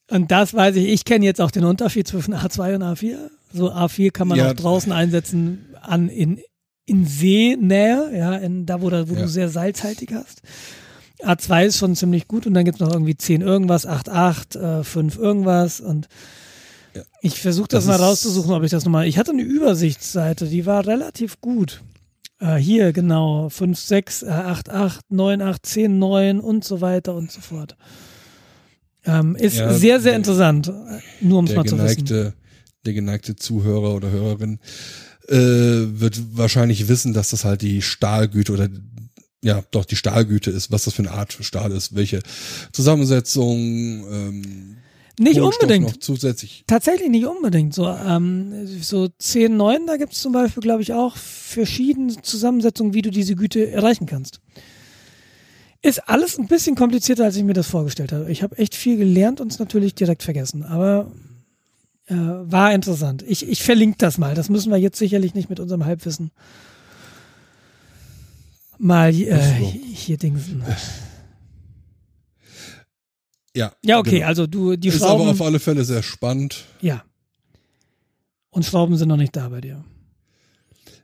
Und das weiß ich. Ich kenne jetzt auch den Unterschied zwischen A2 und A4. So A4 kann man Ja. auch draußen einsetzen an in in Seenähe, ja, in da wo, da, wo Ja. du sehr salzhaltig hast. A2 ist schon ziemlich gut und dann gibt's noch irgendwie 10 irgendwas, 8,8, äh, 5 irgendwas und Ja. ich versuche das, Das mal rauszusuchen, ob ich das nochmal. Ich hatte eine Übersichtsseite, die war relativ gut. Äh, hier, genau, 5, 6, äh, 8, 8, 9, 8, 10, 9 und so weiter und so fort. Ähm, ist Ja, sehr, sehr der- interessant, äh, nur um es mal zu wissen. geneigte, der geneigte Zuhörer oder Hörerin äh, wird wahrscheinlich wissen, dass das halt die Stahlgüte oder ja, doch die Stahlgüte ist, was das für eine Art Stahl ist, welche Zusammensetzung, ähm, Nicht Kohlenstoff unbedingt. noch zusätzlich. Tatsächlich nicht unbedingt. So, ähm, so 10, 9, da gibt es zum Beispiel, glaube ich, auch verschiedene Zusammensetzungen, wie du diese Güte erreichen kannst. Ist alles ein bisschen komplizierter, als ich mir das vorgestellt habe. Ich habe echt viel gelernt und es natürlich direkt vergessen. Aber äh, war interessant. Ich, ich verlinke das mal. Das müssen wir jetzt sicherlich nicht mit unserem Halbwissen mal äh, hier dingsen. Ja, Ja, okay, genau. also du, die ist aber Schrauben, auf alle Fälle sehr spannend. ja. Und Schrauben sind noch nicht da bei dir.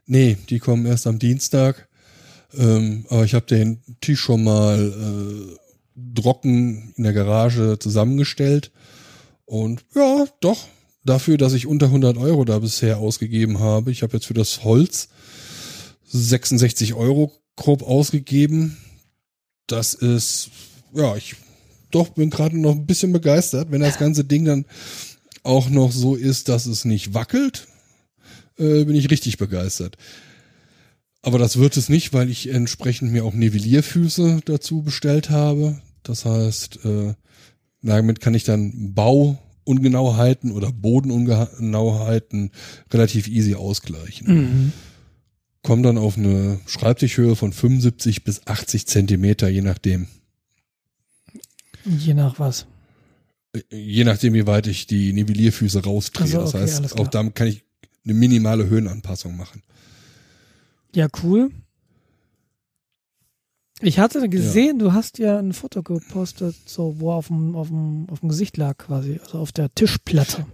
Nee, die kommen erst am Dienstag. Ähm, aber ich habe den Tisch schon mal äh, trocken in der Garage zusammengestellt. Und ja, doch, dafür, dass ich unter 100 Euro da bisher ausgegeben habe. Ich habe jetzt für das Holz 66 Euro grob ausgegeben. Das ist, ja, ich doch bin gerade noch ein bisschen begeistert, wenn das ganze Ding dann auch noch so ist, dass es nicht wackelt, äh, bin ich richtig begeistert. Aber das wird es nicht, weil ich entsprechend mir auch Nivellierfüße dazu bestellt habe. Das heißt, äh, damit kann ich dann Bauungenauheiten oder Bodenungenauheiten relativ easy ausgleichen. Mhm. Komm dann auf eine Schreibtischhöhe von 75 bis 80 Zentimeter, je nachdem. Je nach was. Je nachdem, wie weit ich die Nivellierfüße rausdrehe. So, das okay, alles heißt, auch damit kann ich eine minimale Höhenanpassung machen. Ja, cool. Ich hatte gesehen, du hast ja ein Foto gepostet, so wo auf dem, auf dem, auf dem Gesicht lag quasi, also auf der Tischplatte.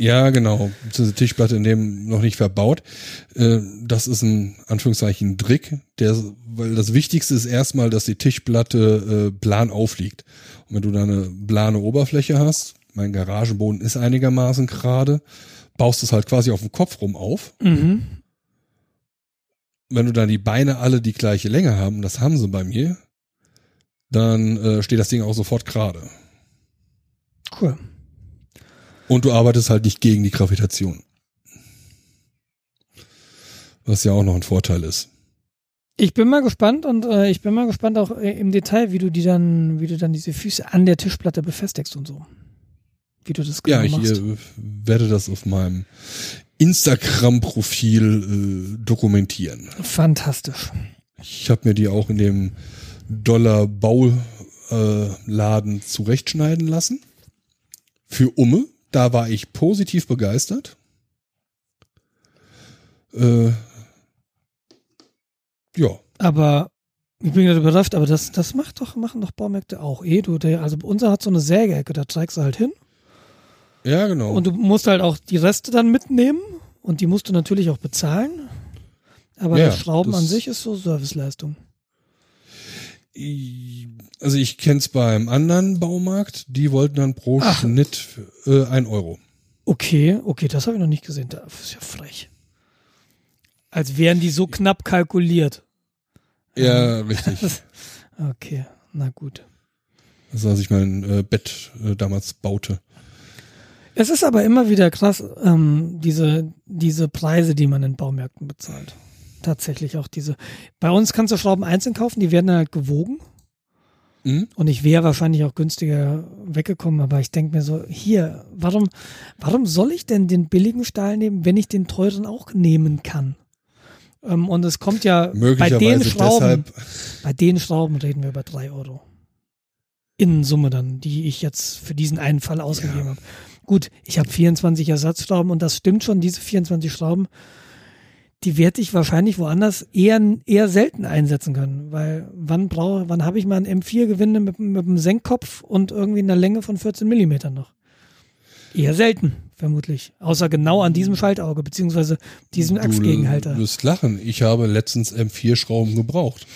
Ja, genau. Diese Tischplatte in dem noch nicht verbaut. Äh, Das ist ein Anführungszeichen Trick, der, weil das Wichtigste ist erstmal, dass die Tischplatte äh, plan aufliegt. Und wenn du da eine plane Oberfläche hast, mein Garagenboden ist einigermaßen gerade, baust es halt quasi auf dem Kopf rum auf. Mhm. Wenn du dann die Beine alle die gleiche Länge haben, das haben sie bei mir, dann äh, steht das Ding auch sofort gerade. Cool. Und du arbeitest halt nicht gegen die Gravitation. Was ja auch noch ein Vorteil ist. Ich bin mal gespannt und äh, ich bin mal gespannt auch äh, im Detail, wie du die dann, wie du dann diese Füße an der Tischplatte befestigst und so. Wie du das genau Ja, ich machst. äh, werde das auf meinem Instagram-Profil äh, dokumentieren. Fantastisch. Ich habe mir die auch in dem Dollar-Bauladen äh, Laden zurechtschneiden lassen. Für Umme. Da war ich positiv begeistert. Äh, Ja. Aber ich bin gerade überrascht, aber das, das macht doch, machen doch Baumärkte auch. Eh, du, der, also unser hat so eine Sägeecke, da trägst du halt hin. Ja, genau. Und du musst halt auch die Reste dann mitnehmen und die musst du natürlich auch bezahlen. Aber Ja, das Schrauben an sich ist so Serviceleistung. Also ich kenn's beim anderen Baumarkt, die wollten dann pro Ach. Schnitt äh, ein Euro. Okay, okay, das habe ich noch nicht gesehen. Das ist ja frech. Als wären die so knapp kalkuliert. Ja, richtig. Okay, na gut. Das als ich mein äh, Bett äh, damals baute. Es ist aber immer wieder krass, ähm, diese, diese Preise, die man in Baumärkten bezahlt. Tatsächlich auch diese. Bei uns kannst du Schrauben einzeln kaufen, die werden dann halt gewogen. Mhm. Und ich wäre wahrscheinlich auch günstiger weggekommen, aber ich denke mir so, hier, warum, warum soll ich denn den billigen Stahl nehmen, wenn ich den teuren auch nehmen kann? Ähm, und es kommt ja bei den Schrauben, deshalb. bei den Schrauben reden wir über drei Euro. In Summe dann, die ich jetzt für diesen einen Fall ausgegeben Ja. habe. Gut, ich habe 24 Ersatzschrauben und das stimmt schon, diese 24 Schrauben, die werde ich wahrscheinlich woanders eher, eher selten einsetzen können, weil wann brauche, wann habe ich mal einen M4-Gewinde mit, mit einem Senkkopf und irgendwie einer Länge von 14 Millimetern noch? Eher selten, vermutlich. Außer genau an diesem Schaltauge, beziehungsweise diesem Achsgegenhalter. Du wirst lachen. Ich habe letztens M4-Schrauben gebraucht.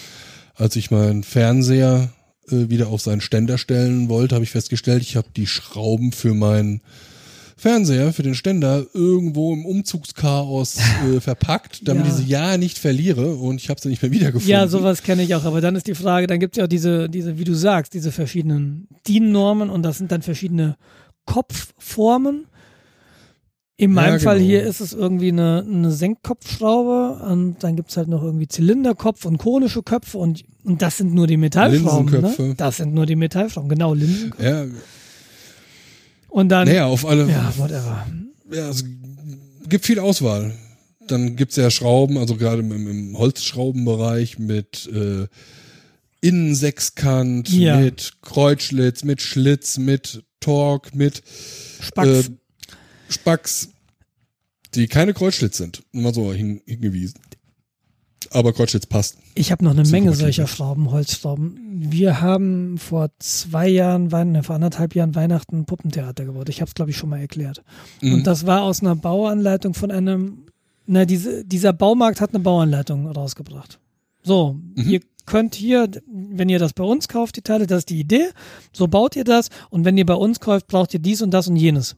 Als ich meinen Fernseher äh, wieder auf seinen Ständer stellen wollte, habe ich festgestellt, ich habe die Schrauben für meinen Fernseher, für den Ständer, irgendwo im Umzugschaos äh, verpackt, damit Ja. ich sie ja nicht verliere und ich habe sie nicht mehr wiedergefunden. Ja, sowas kenne ich auch, aber dann ist die Frage, dann gibt es ja auch diese, diese, wie du sagst, diese verschiedenen DIN-Normen und das sind dann verschiedene Kopfformen. In Ja, meinem Fall genau. hier ist es irgendwie eine, eine Senkkopfschraube und dann gibt es halt noch irgendwie Zylinderkopf und konische Köpfe und, und das sind nur die Metallschrauben. Ne? Linsenköpfe. Das sind nur die Metallschrauben, genau, Linsenköpfe. Ja, Und dann, naja, auf alle, ja, whatever. ja, es gibt viel Auswahl. Dann gibt's ja Schrauben, also gerade im, im Holzschraubenbereich mit äh, Innensechskant, Ja. mit Kreuzschlitz, mit Schlitz, mit Torque, mit Spacks. äh, Spacks, die keine Kreuzschlitz sind. Mal so hin, hingewiesen. Aber Kreuzschlitz passt. Ich habe noch eine Menge solcher Schrauben, Holzschrauben. Wir haben vor zwei Jahren, ne, vor anderthalb Jahren Weihnachten ein Puppentheater gebaut. Ich habe es, glaube ich, schon mal erklärt. Mhm. Und das war aus einer Bauanleitung von einem, na, diese, dieser Baumarkt hat eine Bauanleitung rausgebracht. So, Mhm. ihr könnt hier, wenn ihr das bei uns kauft, die Teile, das ist die Idee, so baut ihr das. Und wenn ihr bei uns kauft, braucht ihr dies und das und jenes.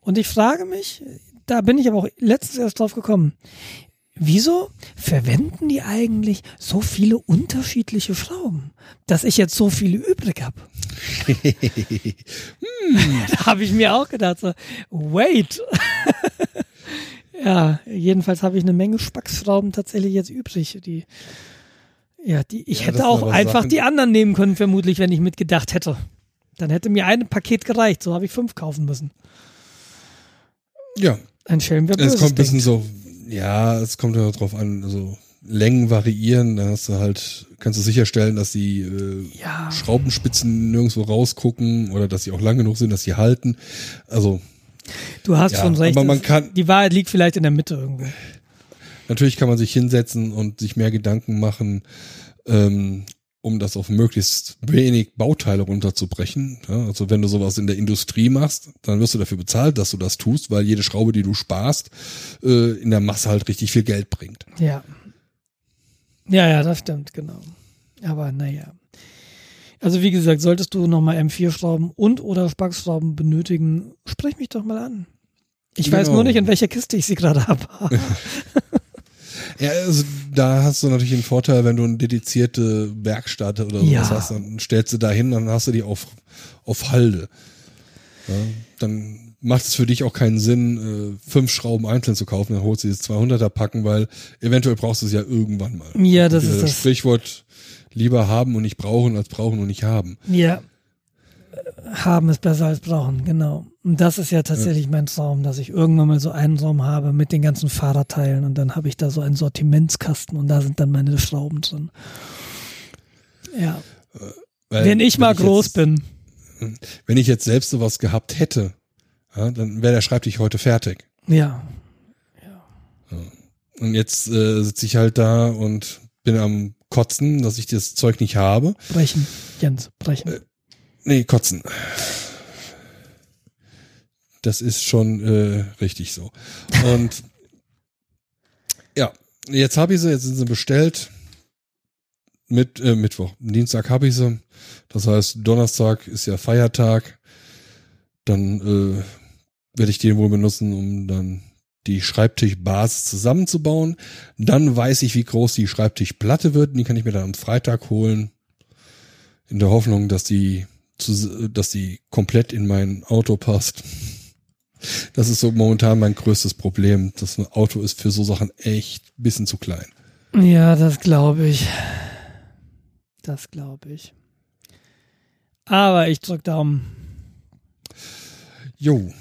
Und ich frage mich, da bin ich aber auch letztens erst drauf gekommen, wieso verwenden die eigentlich so viele unterschiedliche Schrauben, dass ich jetzt so viele übrig habe? Da habe ich mir auch gedacht, so, wait. ja, jedenfalls habe ich eine Menge Spacksschrauben tatsächlich jetzt übrig. Die, ja, die, ich Ja, hätte auch einfach Sachen- die anderen nehmen können, vermutlich, wenn ich mitgedacht hätte. Dann hätte mir ein Paket gereicht, so habe ich fünf kaufen müssen. Ja, Ein Schelm, wer es kommt ein bisschen denkt. so, ja, es kommt ja drauf an, also Längen variieren, da hast du halt, kannst du sicherstellen, dass die äh, Ja. Schraubenspitzen nirgendwo rausgucken oder dass sie auch lang genug sind, dass sie halten. Also Du hast Ja, schon recht. aber man kann- die Wahrheit liegt vielleicht in der Mitte irgendwo. natürlich kann man sich hinsetzen und sich mehr Gedanken machen, ähm, um das auf möglichst wenig Bauteile runterzubrechen. Ja, also wenn du sowas in der Industrie machst, dann wirst du dafür bezahlt, dass du das tust, weil jede Schraube, die du sparst, äh, in der Masse halt richtig viel Geld bringt. Ja. Ja, ja, das stimmt, genau. Aber naja. Also wie gesagt, solltest du nochmal M4-Schrauben und oder Spacksschrauben benötigen, sprich mich doch mal an. Ich weiß Genau. nur nicht, in welcher Kiste ich sie gerade habe. Ja, also da hast du natürlich einen Vorteil, wenn du eine dedizierte Werkstatt oder sowas Ja. hast, dann stellst du da hin, dann hast du die auf, auf Halde. Ja, dann macht es für dich auch keinen Sinn, äh, fünf Schrauben einzeln zu kaufen, dann holst du dieses 200er packen, weil eventuell brauchst du es ja irgendwann mal. Ja, das ist das. Sprichwort lieber haben und nicht brauchen als brauchen und nicht haben. Ja. Haben ist besser als brauchen, genau. Und das ist ja tatsächlich mein Traum, dass ich irgendwann mal so einen Raum habe mit den ganzen Fahrradteilen und dann habe ich da so einen Sortimentskasten und da sind dann meine Schrauben drin. Ja. Weil wenn ich mal groß jetzt, bin. Wenn ich jetzt selbst sowas gehabt hätte, ja, dann wäre der Schreibtisch heute fertig. Ja. Und jetzt äh, sitze ich halt da und bin am Kotzen, dass ich das Zeug nicht habe. Brechen, Jens, brechen. Äh, nee, kotzen. Das ist schon äh, richtig so. Und ja, jetzt habe ich sie, jetzt sind sie bestellt. Mit äh, Mittwoch. Dienstag habe ich sie. Das heißt, Donnerstag ist ja Feiertag. Dann äh, werde ich den wohl benutzen, um dann die Schreibtischbasis zusammenzubauen. Dann weiß ich, wie groß die Schreibtischplatte wird. Die kann ich mir dann am Freitag holen. In der Hoffnung, dass die, dass die komplett in mein Auto passt. Das ist so momentan mein größtes Problem. Das Auto ist für so Sachen echt ein bisschen zu klein. Ja, das glaube ich. Das glaube ich. Aber ich drück Daumen. Jo.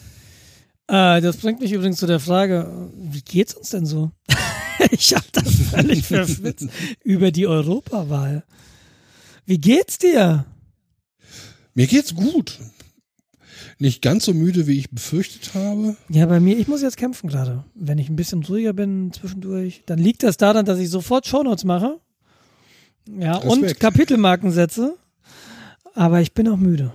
Äh, das bringt mich übrigens zu der Frage, wie geht's uns denn so? ich habe das völlig verschwitzt über die Europawahl. Wie geht's dir? Mir geht's gut. Nicht ganz so müde, wie ich befürchtet habe. Ja, bei mir, ich muss jetzt kämpfen gerade. Wenn ich ein bisschen ruhiger bin zwischendurch, dann liegt das daran, dass ich sofort Shownotes mache. Ja, Respekt. und Kapitelmarken setze. Aber ich bin auch müde.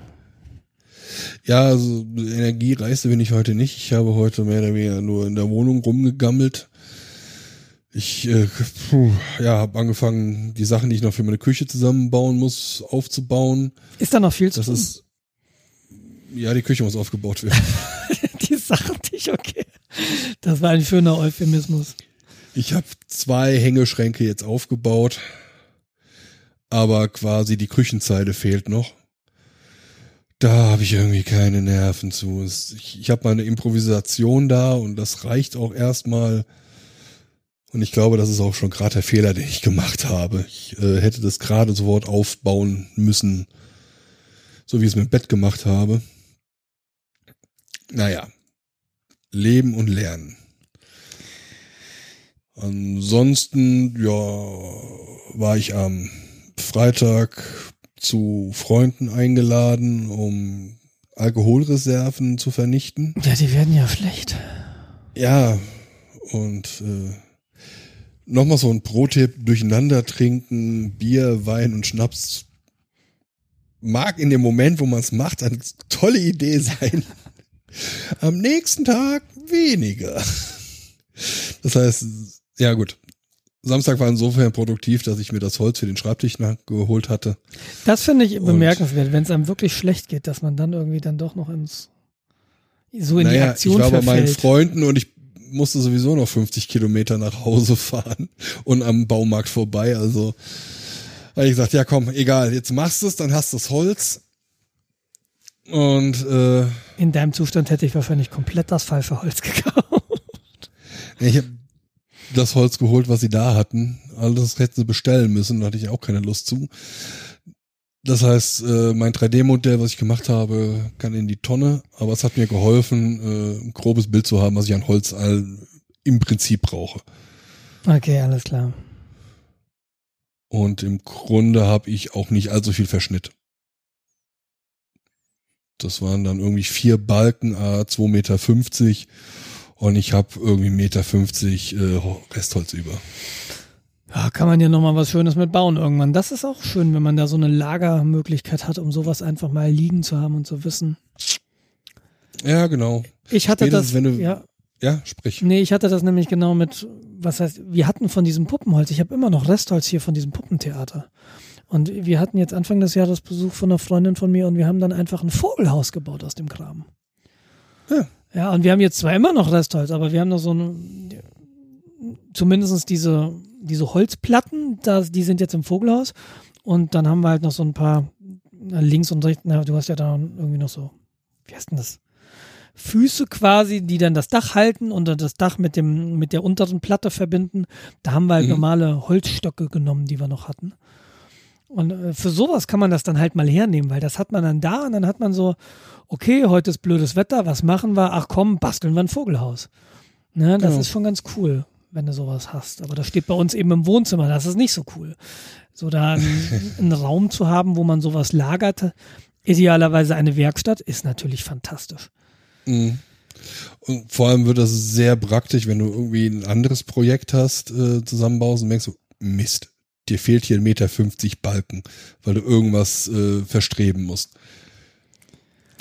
Ja, also Energiereise bin ich heute nicht. Ich habe heute mehr oder weniger nur in der Wohnung rumgegammelt. Ich äh, puh, ja, habe angefangen, die Sachen, die ich noch für meine Küche zusammenbauen muss, aufzubauen. Ist da noch viel zu das tun? Ist, ja, die Küche muss aufgebaut werden. die Sachen nicht, okay. Das war ein schöner Euphemismus. Ich habe zwei Hängeschränke jetzt aufgebaut, aber quasi die Küchenzeile fehlt noch. Da habe ich irgendwie keine Nerven zu. Ich, ich habe meine Improvisation da und das reicht auch erstmal. Und ich glaube, das ist auch schon gerade der Fehler, den ich gemacht habe. Ich äh, hätte das gerade sofort aufbauen müssen, so wie ich es mit dem Bett gemacht habe. Naja, leben und lernen. Ansonsten, ja, war ich am Freitag zu Freunden eingeladen, um Alkoholreserven zu vernichten. Ja, die werden ja schlecht. Ja, und äh, nochmal so ein Pro-Tipp, durcheinander trinken, Bier, Wein und Schnaps mag in dem Moment, wo man es macht, eine tolle Idee sein. Am nächsten Tag weniger. Das heißt, ja gut, Samstag war insofern produktiv, dass ich mir das Holz für den Schreibtisch geholt hatte. Das finde ich bemerkenswert, wenn es einem wirklich schlecht geht, dass man dann irgendwie dann doch noch ins so in naja, die Aktion ich war verfällt. bei meinen Freunden und ich musste sowieso noch 50 Kilometer nach Hause fahren und am Baumarkt vorbei. Also habe ich gesagt, ja komm, egal, jetzt machst du es, dann hast du das Holz. Und äh, in deinem Zustand hätte ich wahrscheinlich komplett das falsche Holz gekauft. Ich habe das Holz geholt, was sie da hatten. Alles hätten sie bestellen müssen, da hatte ich auch keine Lust zu. Das heißt, äh, mein 3D-Modell, was ich gemacht habe, kann in die Tonne, aber es hat mir geholfen, äh, ein grobes Bild zu haben, was ich an Holz all, im Prinzip brauche. Okay, alles klar. Und im Grunde habe ich auch nicht allzu viel Verschnitt. Das waren dann irgendwie vier Balken, a 2,50 Meter und ich habe irgendwie Meter 50 äh, Restholz über. Ja, kann man ja nochmal was Schönes mit bauen irgendwann. Das ist auch schön, wenn man da so eine Lagermöglichkeit hat, um sowas einfach mal liegen zu haben und zu wissen. Ja, genau. Ich hatte Spätestens, das, wenn du, ja. Ja, sprich. Nee, ich hatte das nämlich genau mit, was heißt, wir hatten von diesem Puppenholz, ich habe immer noch Restholz hier von diesem Puppentheater. Und wir hatten jetzt Anfang des Jahres Besuch von einer Freundin von mir und wir haben dann einfach ein Vogelhaus gebaut aus dem Kram. Ja. Ja, und wir haben jetzt zwar immer noch Restholz, aber wir haben noch so eine, zumindest diese, diese Holzplatten, da, die sind jetzt im Vogelhaus. Und dann haben wir halt noch so ein paar links und rechts, na, du hast ja da irgendwie noch so, wie heißt denn das? Füße quasi, die dann das Dach halten und das Dach mit dem, mit der unteren Platte verbinden. Da haben wir halt mhm. normale Holzstöcke genommen, die wir noch hatten. Und äh, für sowas kann man das dann halt mal hernehmen, weil das hat man dann da und dann hat man so, okay, heute ist blödes Wetter, was machen wir? Ach komm, basteln wir ein Vogelhaus. Ne, das ja. ist schon ganz cool, wenn du sowas hast. Aber das steht bei uns eben im Wohnzimmer, das ist nicht so cool. So da einen, einen Raum zu haben, wo man sowas lagert, idealerweise eine Werkstatt, ist natürlich fantastisch. Mhm. Und vor allem wird das sehr praktisch, wenn du irgendwie ein anderes Projekt hast, äh, zusammenbaust und merkst so, Mist, dir fehlt hier 1,50 Meter Balken, weil du irgendwas äh, verstreben musst.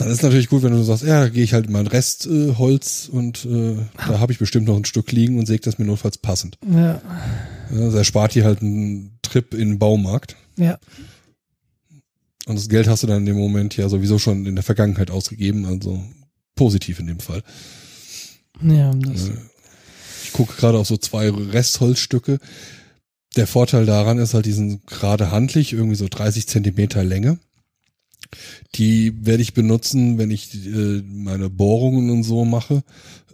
Dann ist natürlich gut, wenn du sagst, ja, da gehe ich halt in mein Restholz äh, und äh, da habe ich bestimmt noch ein Stück liegen und säge das mir notfalls passend. Ja. Das erspart dir halt einen Trip in den Baumarkt. Ja. Und das Geld hast du dann in dem Moment ja sowieso schon in der Vergangenheit ausgegeben, also positiv in dem Fall. Ja, das, Ich gucke gerade auf so zwei Restholzstücke. Der Vorteil daran ist halt, die sind gerade handlich, irgendwie so 30 Zentimeter Länge. Die werde ich benutzen, wenn ich äh, meine Bohrungen und so mache,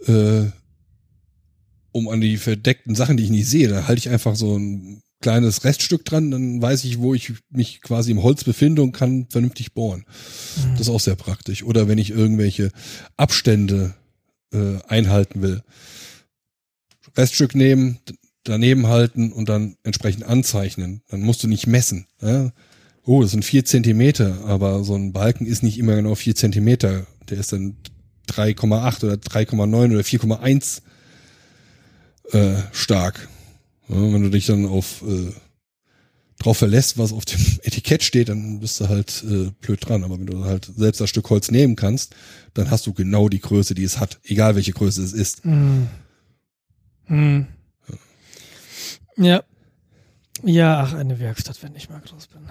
äh, um an die verdeckten Sachen, die ich nicht sehe, da halte ich einfach so ein kleines Reststück dran, dann weiß ich, wo ich mich quasi im Holz befinde und kann vernünftig bohren. Das ist auch sehr praktisch. Oder wenn ich irgendwelche Abstände äh, einhalten will. Reststück nehmen, daneben halten und dann entsprechend anzeichnen. Dann musst du nicht messen. Ja? Oh, das sind vier Zentimeter, aber so ein Balken ist nicht immer genau vier Zentimeter. Der ist dann 3,8 oder 3,9 oder 4,1 äh, stark. Ja, wenn du dich dann auf äh, drauf verlässt, was auf dem Etikett steht, dann bist du halt äh, blöd dran. Aber wenn du halt selbst das Stück Holz nehmen kannst, dann hast du genau die Größe, die es hat, egal welche Größe es ist. Hm. Hm. Ja. Ja, ach, eine Werkstatt, wenn ich mal groß bin.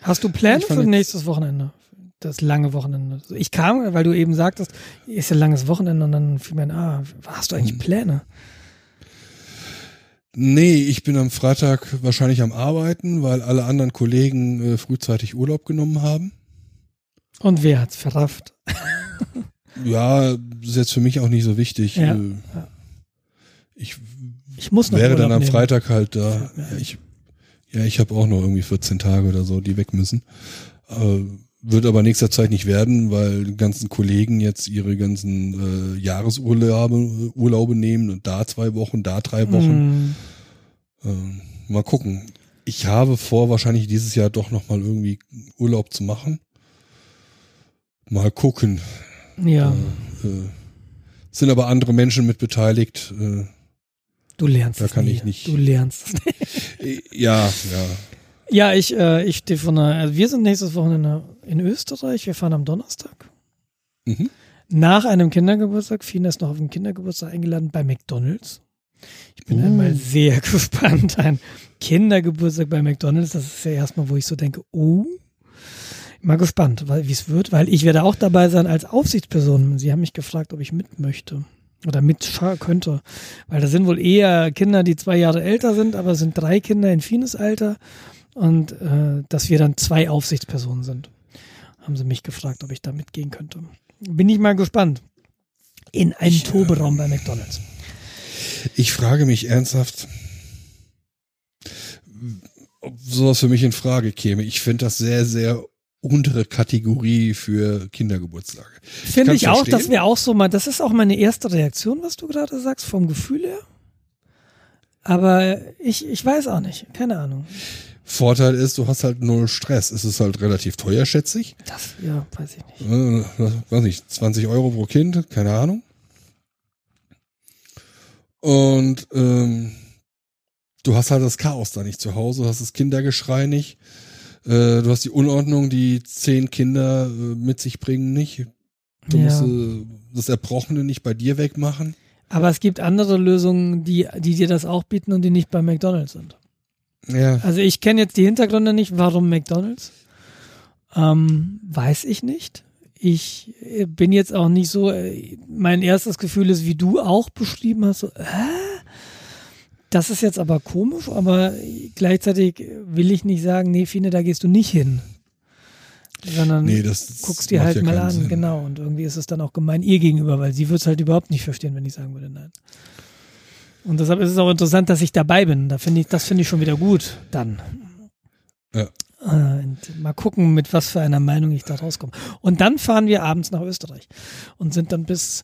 Hast du Pläne für nächstes Wochenende? Das lange Wochenende. Ich kam, weil du eben sagtest, ist ja langes Wochenende und dann fiel mir ein, ah, hast du eigentlich Hm. Pläne? Nee, ich bin am Freitag wahrscheinlich am Arbeiten, weil alle anderen Kollegen äh, frühzeitig Urlaub genommen haben. Und wer hat's verrafft? Ja, ist jetzt für mich auch nicht so wichtig. Ja, Äh, ja. Ich Ich muss noch wäre dann Urlaub am nehmen. Freitag halt da. Ja, ich, ja, ich habe auch noch irgendwie 14 Tage oder so, die weg müssen. Äh, wird aber nächster Zeit nicht werden, weil die ganzen Kollegen jetzt ihre ganzen äh, Jahresurlaube Urlaube nehmen und da zwei Wochen, da drei Wochen. Hm. Äh, mal gucken. Ich habe vor, wahrscheinlich dieses Jahr doch noch mal irgendwie Urlaub zu machen. Mal gucken. Ja, Äh, sind aber andere Menschen mit beteiligt. Äh, du lernst da es kann nie. ich nicht- Du lernst es nicht. ja, ja. Ja, ich, äh, ich stehe von einer, also wir sind nächstes Wochenende in Österreich. Wir fahren am Donnerstag. Mhm. Nach einem Kindergeburtstag, Fina ist noch auf den Kindergeburtstag eingeladen bei McDonalds. Ich bin Uh. einmal sehr gespannt. Ein Kindergeburtstag bei McDonalds, das ist ja erstmal, wo ich so denke, oh, mal gespannt, weil wie es wird, weil ich werde auch dabei sein als Aufsichtsperson. Sie haben mich gefragt, ob ich mit möchte oder mit könnte, weil da sind wohl eher Kinder, die zwei Jahre älter sind, aber es sind drei Kinder in Fines Alter und äh, dass wir dann zwei Aufsichtspersonen sind. Haben sie mich gefragt, ob ich da mitgehen könnte. Bin ich mal gespannt. In einem Ich, äh, Toberaum bei McDonalds. Ich frage mich ernsthaft, ob sowas für mich in Frage käme. Ich finde das sehr, sehr untere Kategorie für Kindergeburtstage. Finde kann's ich auch, das wäre auch so mal, das ist auch meine erste Reaktion, was du gerade sagst, vom Gefühl her. Aber ich, ich weiß auch nicht, keine Ahnung. Vorteil ist, du hast halt null Stress. Es ist halt relativ teuer, schätze ich. Das, ja, weiß ich nicht. Äh, weiß nicht, 20 Euro pro Kind, keine Ahnung. Und ähm, du hast halt das Chaos da nicht zu Hause, du hast das Kindergeschrei nicht, äh, du hast die Unordnung, die zehn Kinder äh, mit sich bringen nicht. Du Ja. musst äh, das Erbrochene nicht bei dir wegmachen. Aber es gibt andere Lösungen, die, die dir das auch bieten und die nicht bei McDonalds sind. Ja, Also ich kenne jetzt die Hintergründe nicht, warum McDonalds. Ähm, weiß ich nicht. Ich äh, bin jetzt auch nicht so, äh, mein erstes Gefühl ist, wie du auch beschrieben hast, so, äh, das ist jetzt aber komisch, aber gleichzeitig will ich nicht sagen, nee, Fine, da gehst du nicht hin. Sondern nee, guckst dir halt ja mal an, Sinn. genau. Und irgendwie ist es dann auch gemein ihr gegenüber, weil sie wird es halt überhaupt nicht verstehen, wenn ich sagen würde, nein. Und deshalb ist es auch interessant, dass ich dabei bin. Da finde ich, das finde ich schon wieder gut dann. Ja. Äh, und mal gucken, mit was für einer Meinung ich da rauskomme. Und dann fahren wir abends nach Österreich und sind dann bis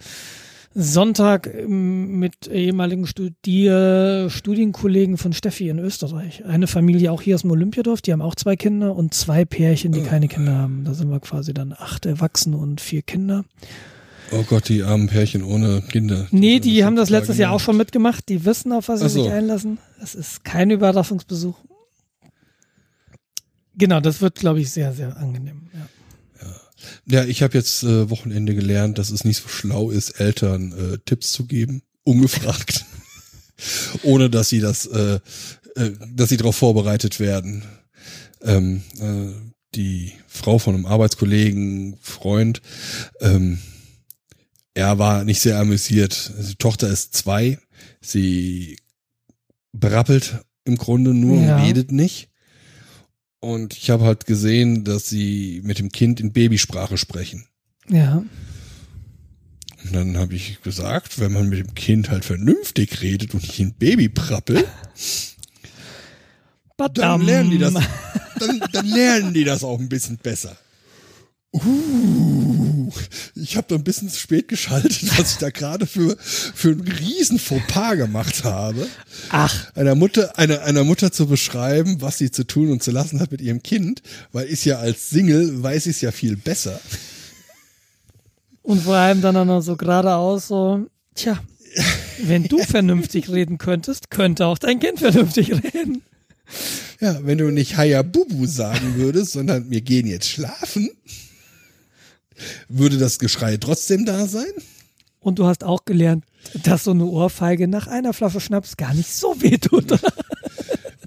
Sonntag ähm, mit ehemaligen Studier Studienkollegen von Steffi in Österreich. Eine Familie auch hier aus dem Olympiadorf, die haben auch zwei Kinder und zwei Pärchen, die keine Kinder haben. Da sind wir quasi dann acht Erwachsene und vier Kinder. Oh Gott, die armen Pärchen ohne Kinder. Nee, sind die haben das letztes Jahr auch schon mitgemacht. Die wissen, auf was sie so. sich einlassen. Es ist kein Überraschungsbesuch. Genau, das wird, glaube ich, sehr, sehr angenehm. Ja. Ja, ich habe jetzt äh, Wochenende gelernt, dass es nicht so schlau ist, Eltern äh, Tipps zu geben, ungefragt, ohne dass sie das, äh, äh, dass sie darauf vorbereitet werden. Ähm, äh, die Frau von einem Arbeitskollegen, Freund, ähm, er war nicht sehr amüsiert. Die Tochter ist zwei, sie brappelt im Grunde nur Ja. und redet nicht. Und ich habe halt gesehen, dass sie mit dem Kind in Babysprache sprechen. Ja. Und dann habe ich gesagt, wenn man mit dem Kind halt vernünftig redet und nicht in Baby prappelt, dann lernen die das, dann, dann lernen die das auch ein bisschen besser. Uh, ich habe da ein bisschen zu spät geschaltet, was ich da gerade für, für einen riesen Fauxpas gemacht habe. Ach, Einer Mutter, einer, einer Mutter zu beschreiben, was sie zu tun und zu lassen hat mit ihrem Kind, weil ist ja als Single, weiß ich es ja viel besser. und vor allem dann auch noch so geradeaus so, tja, wenn du vernünftig reden könntest, könnte auch dein Kind vernünftig reden. Ja, wenn du nicht Hayabubu sagen würdest, sondern wir gehen jetzt schlafen, würde das Geschrei trotzdem da sein? Und du hast auch gelernt, dass so eine Ohrfeige nach einer Flasche Schnaps gar nicht so weh tut.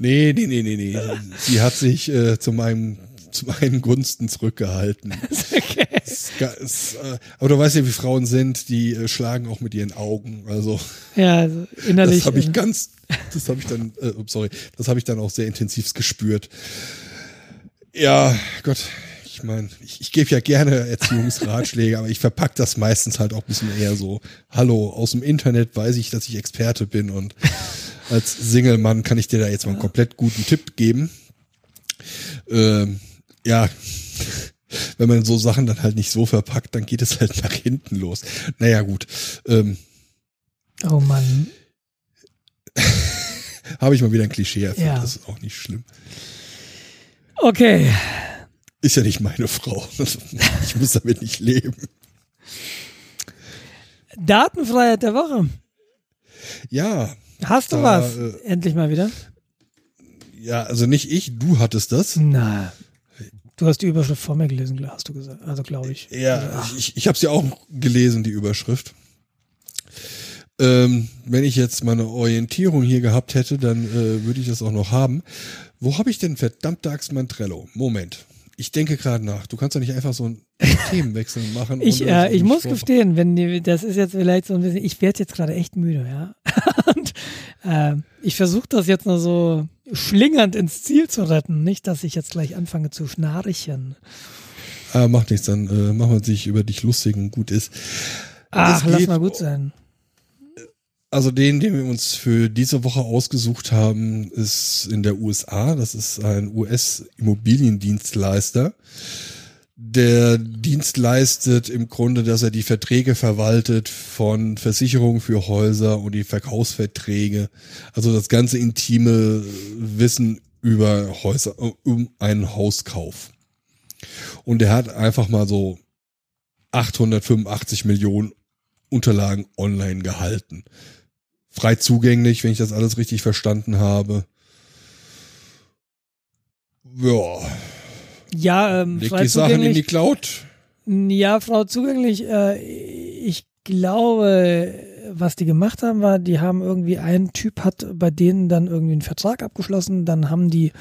Nee, nee, nee, nee, nee. Sie hat sich äh, zu meinem zu meinen Gunsten zurückgehalten. okay. Es, es, äh, aber du weißt ja, wie Frauen sind, die äh, schlagen auch mit ihren Augen. Also Ja, also innerlich. das habe ich äh, ganz, das habe ich dann, äh, sorry, das habe ich dann auch sehr intensiv gespürt. Ja, Gott, ich meine, ich, ich gebe ja gerne Erziehungsratschläge, aber ich verpack das meistens halt auch ein bisschen eher so. Hallo, aus dem Internet weiß ich, dass ich Experte bin und als Single-Mann kann ich dir da jetzt mal einen komplett guten Tipp geben. Ähm, ja, wenn man so Sachen dann halt nicht so verpackt, dann geht es halt nach hinten los. Naja, gut. Ähm, oh Mann. Habe ich mal wieder ein Klischee erfüllt, Ja. das ist auch nicht schlimm. Okay. Ist ja nicht meine Frau. Ich muss damit nicht leben. Datenfreiheit der Woche. Ja, Hast du Da, was? äh, Endlich mal wieder? ja, also nicht ich, du hattest das. Na. Du hast die Überschrift vor mir gelesen, hast du gesagt. Also glaube ich. Ja, ich, ich habe sie auch gelesen, die Überschrift. Ähm, wenn ich jetzt meine Orientierung hier gehabt hätte, dann äh, würde ich das auch noch haben. Wo habe ich denn verdammte Axt mein Trello? Moment. Ich denke gerade nach. Du kannst doch nicht einfach so einen Themenwechsel machen. Ich, äh, ich muss vorbe- gestehen, wenn die, das ist jetzt vielleicht so ein bisschen, ich werde jetzt gerade echt müde, ja. Und äh, ich versuche das jetzt noch so schlingernd ins Ziel zu retten, nicht, dass ich jetzt gleich anfange zu schnarchen. Ah, macht nichts, dann äh, machen wir sich über dich lustig und gut ist. Ach, lass mal gut sein. Also den, den wir uns für diese Woche ausgesucht haben, ist in der USA. Das ist ein US-Immobiliendienstleister. Der Dienst leistet im Grunde, dass er die Verträge verwaltet von Versicherungen für Häuser und die Verkaufsverträge. Also das ganze intime Wissen über Häuser, um einen Hauskauf. Und er hat einfach mal so 885 Millionen Unterlagen online gehalten frei zugänglich, wenn ich das alles richtig verstanden habe. Ja, Ja, ähm, leg frei die Sachen in die. Cloud. Ja, Frau zugänglich, äh, ich glaube, was die gemacht haben, war, die haben irgendwie, ein Typ hat bei denen dann irgendwie einen Vertrag abgeschlossen, dann haben die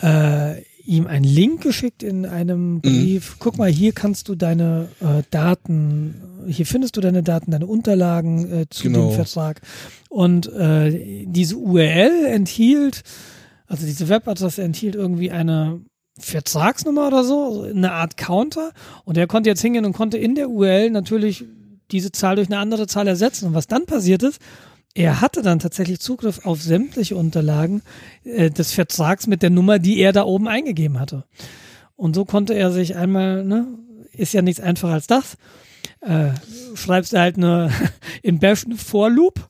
äh, ihm einen Link geschickt in Mhm. einem Brief. Guck mal, hier kannst du deine äh, Daten, hier findest du deine Daten, deine Unterlagen äh, zu Genau. dem Vertrag. Und äh, diese URL enthielt, also diese Webadresse enthielt irgendwie eine Vertragsnummer oder so, eine Art Counter. Und er konnte jetzt hingehen und konnte in der URL natürlich diese Zahl durch eine andere Zahl ersetzen. Und was dann passiert ist, er hatte dann tatsächlich Zugriff auf sämtliche Unterlagen äh, des Vertrags mit der Nummer, die er da oben eingegeben hatte. Und so konnte er sich einmal, ne, ist ja nichts einfacher als das, äh, schreibst du halt eine in Bash eine For Loop,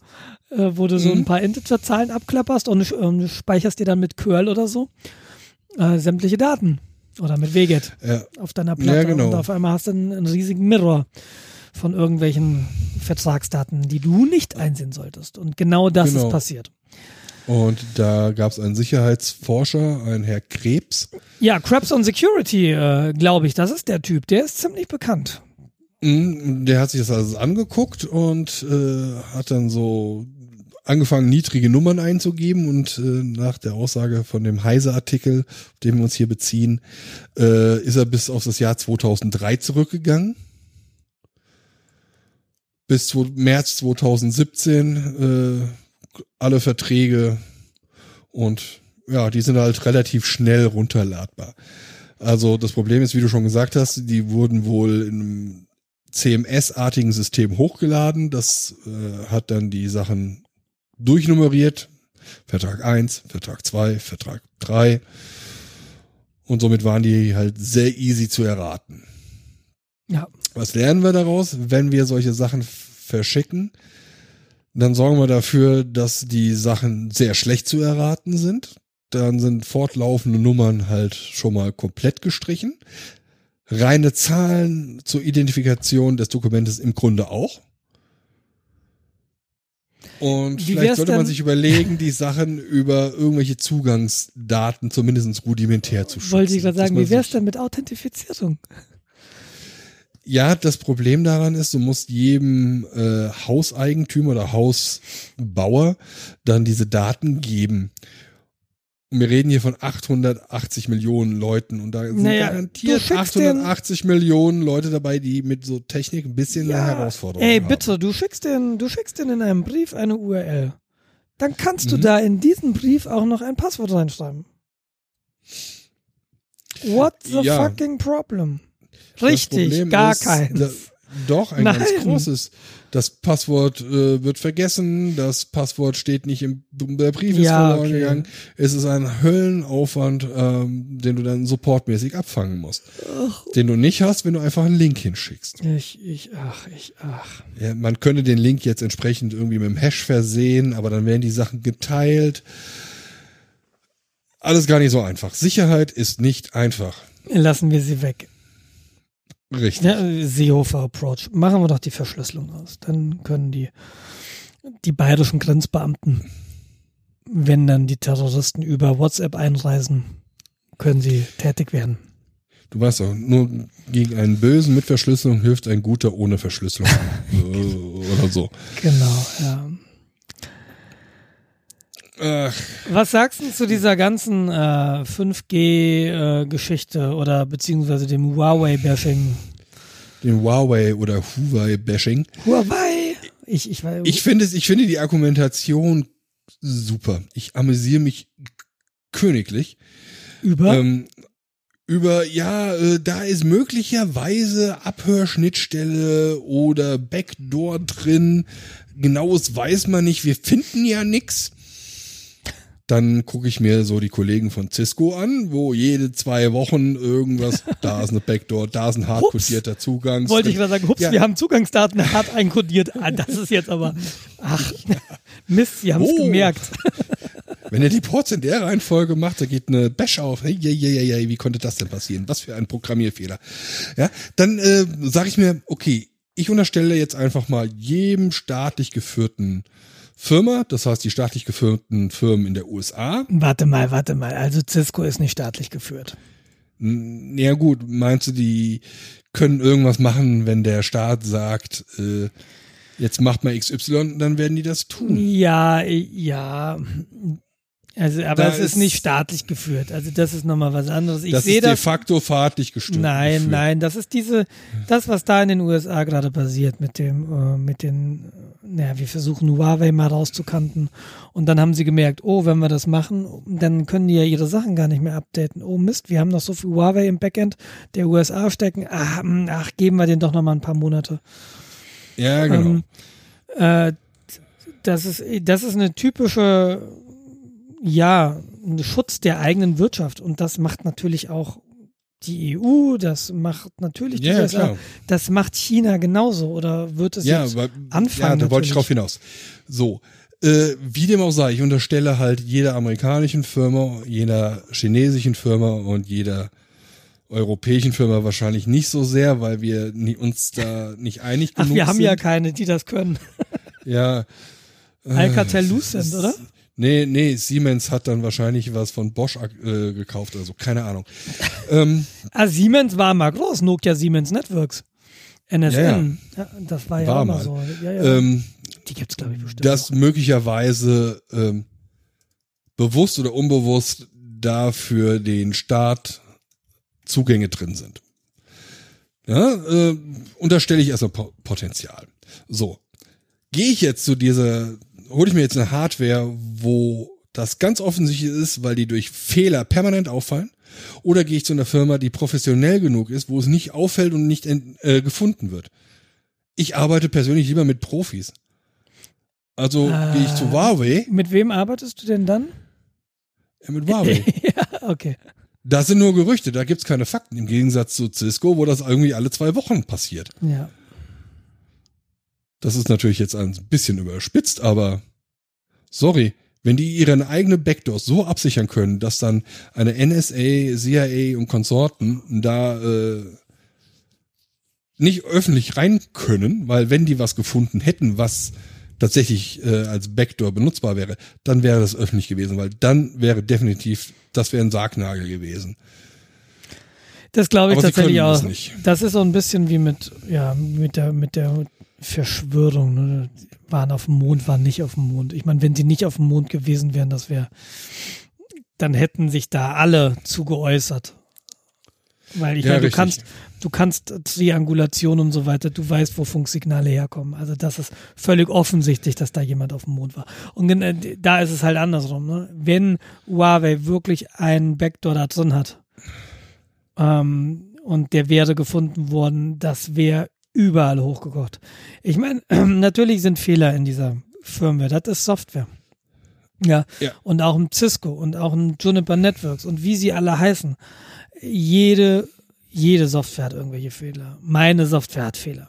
äh, wo du so ein paar Integer-Zahlen abklapperst und, und speicherst dir dann mit Curl oder so äh, sämtliche Daten oder mit Wget Ja, auf deiner Platte Ja, genau. und auf einmal hast du einen, einen riesigen Mirror von irgendwelchen Vertragsdaten, die du nicht einsehen solltest. Und genau das Genau. ist passiert. Und da gab es einen Sicherheitsforscher, einen Herr Krebs. Ja, Krebs on Security, äh, glaube ich, das ist der Typ. Der ist ziemlich bekannt. Mhm, Der hat sich das alles angeguckt und äh, hat dann so angefangen, niedrige Nummern einzugeben und äh, nach der Aussage von dem Heise-Artikel, auf den wir uns hier beziehen, äh, ist er bis auf das Jahr 2003 zurückgegangen. Bis zu März 2017 äh, alle Verträge und ja, die sind halt relativ schnell runterladbar. Also das Problem ist, wie du schon gesagt hast, die wurden wohl in einem CMS-artigen System hochgeladen. Das äh, hat dann die Sachen durchnummeriert. Vertrag 1, Vertrag 2, Vertrag 3. Und somit waren die halt sehr easy zu erraten. Ja. Was lernen wir daraus? Wenn wir solche Sachen verschicken, dann sorgen wir dafür, dass die Sachen sehr schlecht zu erraten sind. Dann sind fortlaufende Nummern halt schon mal komplett gestrichen. Reine Zahlen zur Identifikation des Dokumentes im Grunde auch. Und Wie vielleicht sollte man sich überlegen, die Sachen über irgendwelche Zugangsdaten zumindest rudimentär zu schützen. Wollte ich gerade sagen, wie wär's sich- denn mit Authentifizierung? Ja, das Problem daran ist, du musst jedem äh, Hauseigentümer oder Hausbauer dann diese Daten geben. Und wir reden hier von 880 Millionen Leuten und da sind Naja, garantiert du schickst den- 880 Millionen Leute dabei, die mit so Technik ein bisschen eine Herausforderung Ey, haben. bitte, du schickst den, du schickst den in einem Brief eine URL. Dann kannst du Mhm. da in diesen Brief auch noch ein Passwort reinschreiben. What the Ja. fucking problem? Das Richtig, gar ist, keins. da- doch, ein Nein. ganz großes. Das Passwort äh, wird vergessen, das Passwort steht nicht im der Brief ist Ja, verloren okay. gegangen. Es ist ein Höllenaufwand, ähm, den du dann supportmäßig abfangen musst. Den du nicht hast, wenn du einfach einen Link hinschickst. Ich, ich, ach, ich, ach. Ja, man könnte den Link jetzt entsprechend irgendwie mit dem Hash versehen, aber dann werden die Sachen geteilt. Alles gar nicht so einfach. Sicherheit ist nicht einfach. Lassen wir sie weg. Richtig. Ja, äh, Seehofer Approach. Machen wir doch die Verschlüsselung aus. Dann können die, die bayerischen Grenzbeamten, wenn dann die Terroristen über WhatsApp einreisen, können sie tätig werden. Du weißt doch, nur gegen einen Bösen mit Verschlüsselung hilft ein guter ohne Verschlüsselung. Äh, Oder so. Genau, ja. Ach, Was sagst du zu dieser ganzen äh, 5G-Geschichte oder beziehungsweise dem Huawei-Bashing? den Huawei oder Huawei-Bashing. Huawei! Ich, ich, weiß- Ich finde es, ich finde die Argumentation super. Ich amüsiere mich königlich. über. Ähm, über, ja, äh, da ist möglicherweise Abhörschnittstelle oder Backdoor drin. Genaues weiß man nicht. Wir finden ja nix. Dann gucke ich mir so die Kollegen von Cisco an, wo jede zwei Wochen irgendwas, da ist eine Backdoor, da ist ein hardcodierter Zugang. Wollte ich gerade sagen, hups, Ja. wir haben Zugangsdaten hart einkodiert. Ah, das ist jetzt aber, ach, Mist, sie haben es Oh. gemerkt. Wenn er die Ports in der Reihenfolge macht, da geht eine Bash auf. Hey, hey, hey, hey, hey, wie konnte das denn passieren? Was für ein Programmierfehler. Ja, dann äh, sage ich mir, okay, ich unterstelle jetzt einfach mal jedem staatlich geführten Firma, das heißt die staatlich geführten Firmen in der USA. Warte mal, warte mal. Also Cisco ist nicht staatlich geführt. Ja gut, meinst du, die können irgendwas machen, wenn der Staat sagt, äh, jetzt macht mal XY, dann werden die das tun. Ja, ja. Also, aber Da es ist, ist- nicht staatlich geführt. Also das ist nochmal was anderes. Ich das sehe ist de das. facto fahrtlich gestört. Nein, geführt. nein, das ist diese, das, was da in den USA gerade passiert mit dem, äh, mit den, naja, wir versuchen Huawei mal rauszukanten und dann haben sie gemerkt, oh, wenn wir das machen, dann können die ja ihre Sachen gar nicht mehr updaten. Oh Mist, wir haben noch so viel Huawei im Backend der USA stecken. Ach, hm, ach geben wir den doch noch mal ein paar Monate. Ja, genau. Ähm, äh, das ist, das ist eine typische, ja, ein Schutz der eigenen Wirtschaft und das macht natürlich auch die EU, das macht natürlich die Ja, USA, klar. das macht China genauso oder wird es ja, jetzt weil, anfangen? ja, da wollte ich drauf hinaus. So, äh, wie dem auch sei, ich unterstelle halt jeder amerikanischen Firma, jeder chinesischen Firma und jeder europäischen Firma wahrscheinlich nicht so sehr, weil wir uns da nicht einig Ach, genug wir haben sind. ja keine, die das können. ja. äh, Alcatel Lucent, es- oder? Nee, nee, Siemens hat dann wahrscheinlich was von Bosch äh, gekauft, also keine Ahnung. ähm, ah, Siemens war mal groß, Nokia Siemens Networks. NSN. Ja, ja. das war ja war auch mal so. Ja. Ähm, Die gibt's glaube ich bestimmt. Dass noch. möglicherweise ähm, bewusst oder unbewusst da für den Staat Zugänge drin sind. Ja, äh, unterstelle ich erstmal Potenzial. So, gehe ich jetzt zu dieser hole ich mir jetzt eine Hardware, wo das ganz offensichtlich ist, weil die durch Fehler permanent auffallen? Oder gehe ich zu einer Firma, die professionell genug ist, wo es nicht auffällt und nicht äh, gefunden wird? Ich arbeite persönlich lieber mit Profis. Also äh, gehe ich zu Huawei. Mit wem arbeitest du denn dann? Ja, mit Huawei. ja, okay. Das sind nur Gerüchte, da gibt's keine Fakten, im Gegensatz zu Cisco, wo das irgendwie alle zwei Wochen passiert. Ja. Das ist natürlich jetzt ein bisschen überspitzt, aber sorry, wenn die ihre eigene Backdoors so absichern können, dass dann eine NSA, CIA und Konsorten da äh, nicht öffentlich rein können, weil wenn die was gefunden hätten, was tatsächlich äh, als Backdoor benutzbar wäre, dann wäre das öffentlich gewesen, weil dann wäre definitiv, das wäre ein Sargnagel gewesen. Das glaube ich Aber tatsächlich auch. Das, ist so ein bisschen wie mit, ja, mit der, mit der Verschwörung. Ne? Waren auf dem Mond, waren nicht auf dem Mond. Ich meine, wenn sie nicht auf dem Mond gewesen wären, das wäre, dann hätten sich da alle zu geäußert. Weil ich ja, meine, du kannst, du kannst Triangulation und so weiter, du weißt, wo Funksignale herkommen. Also das ist völlig offensichtlich, dass da jemand auf dem Mond war. Und da ist es halt andersrum. Ne? Wenn Huawei wirklich einen Backdoor da drin hat ähm, und der wäre gefunden worden, das wäre überall hochgekocht. Ich meine, natürlich sind Fehler in dieser Firmware. Das ist Software. Ja. ja. Und auch im Cisco und auch im Juniper Networks und wie sie alle heißen. Jede, jede Software hat irgendwelche Fehler. Meine Software hat Fehler.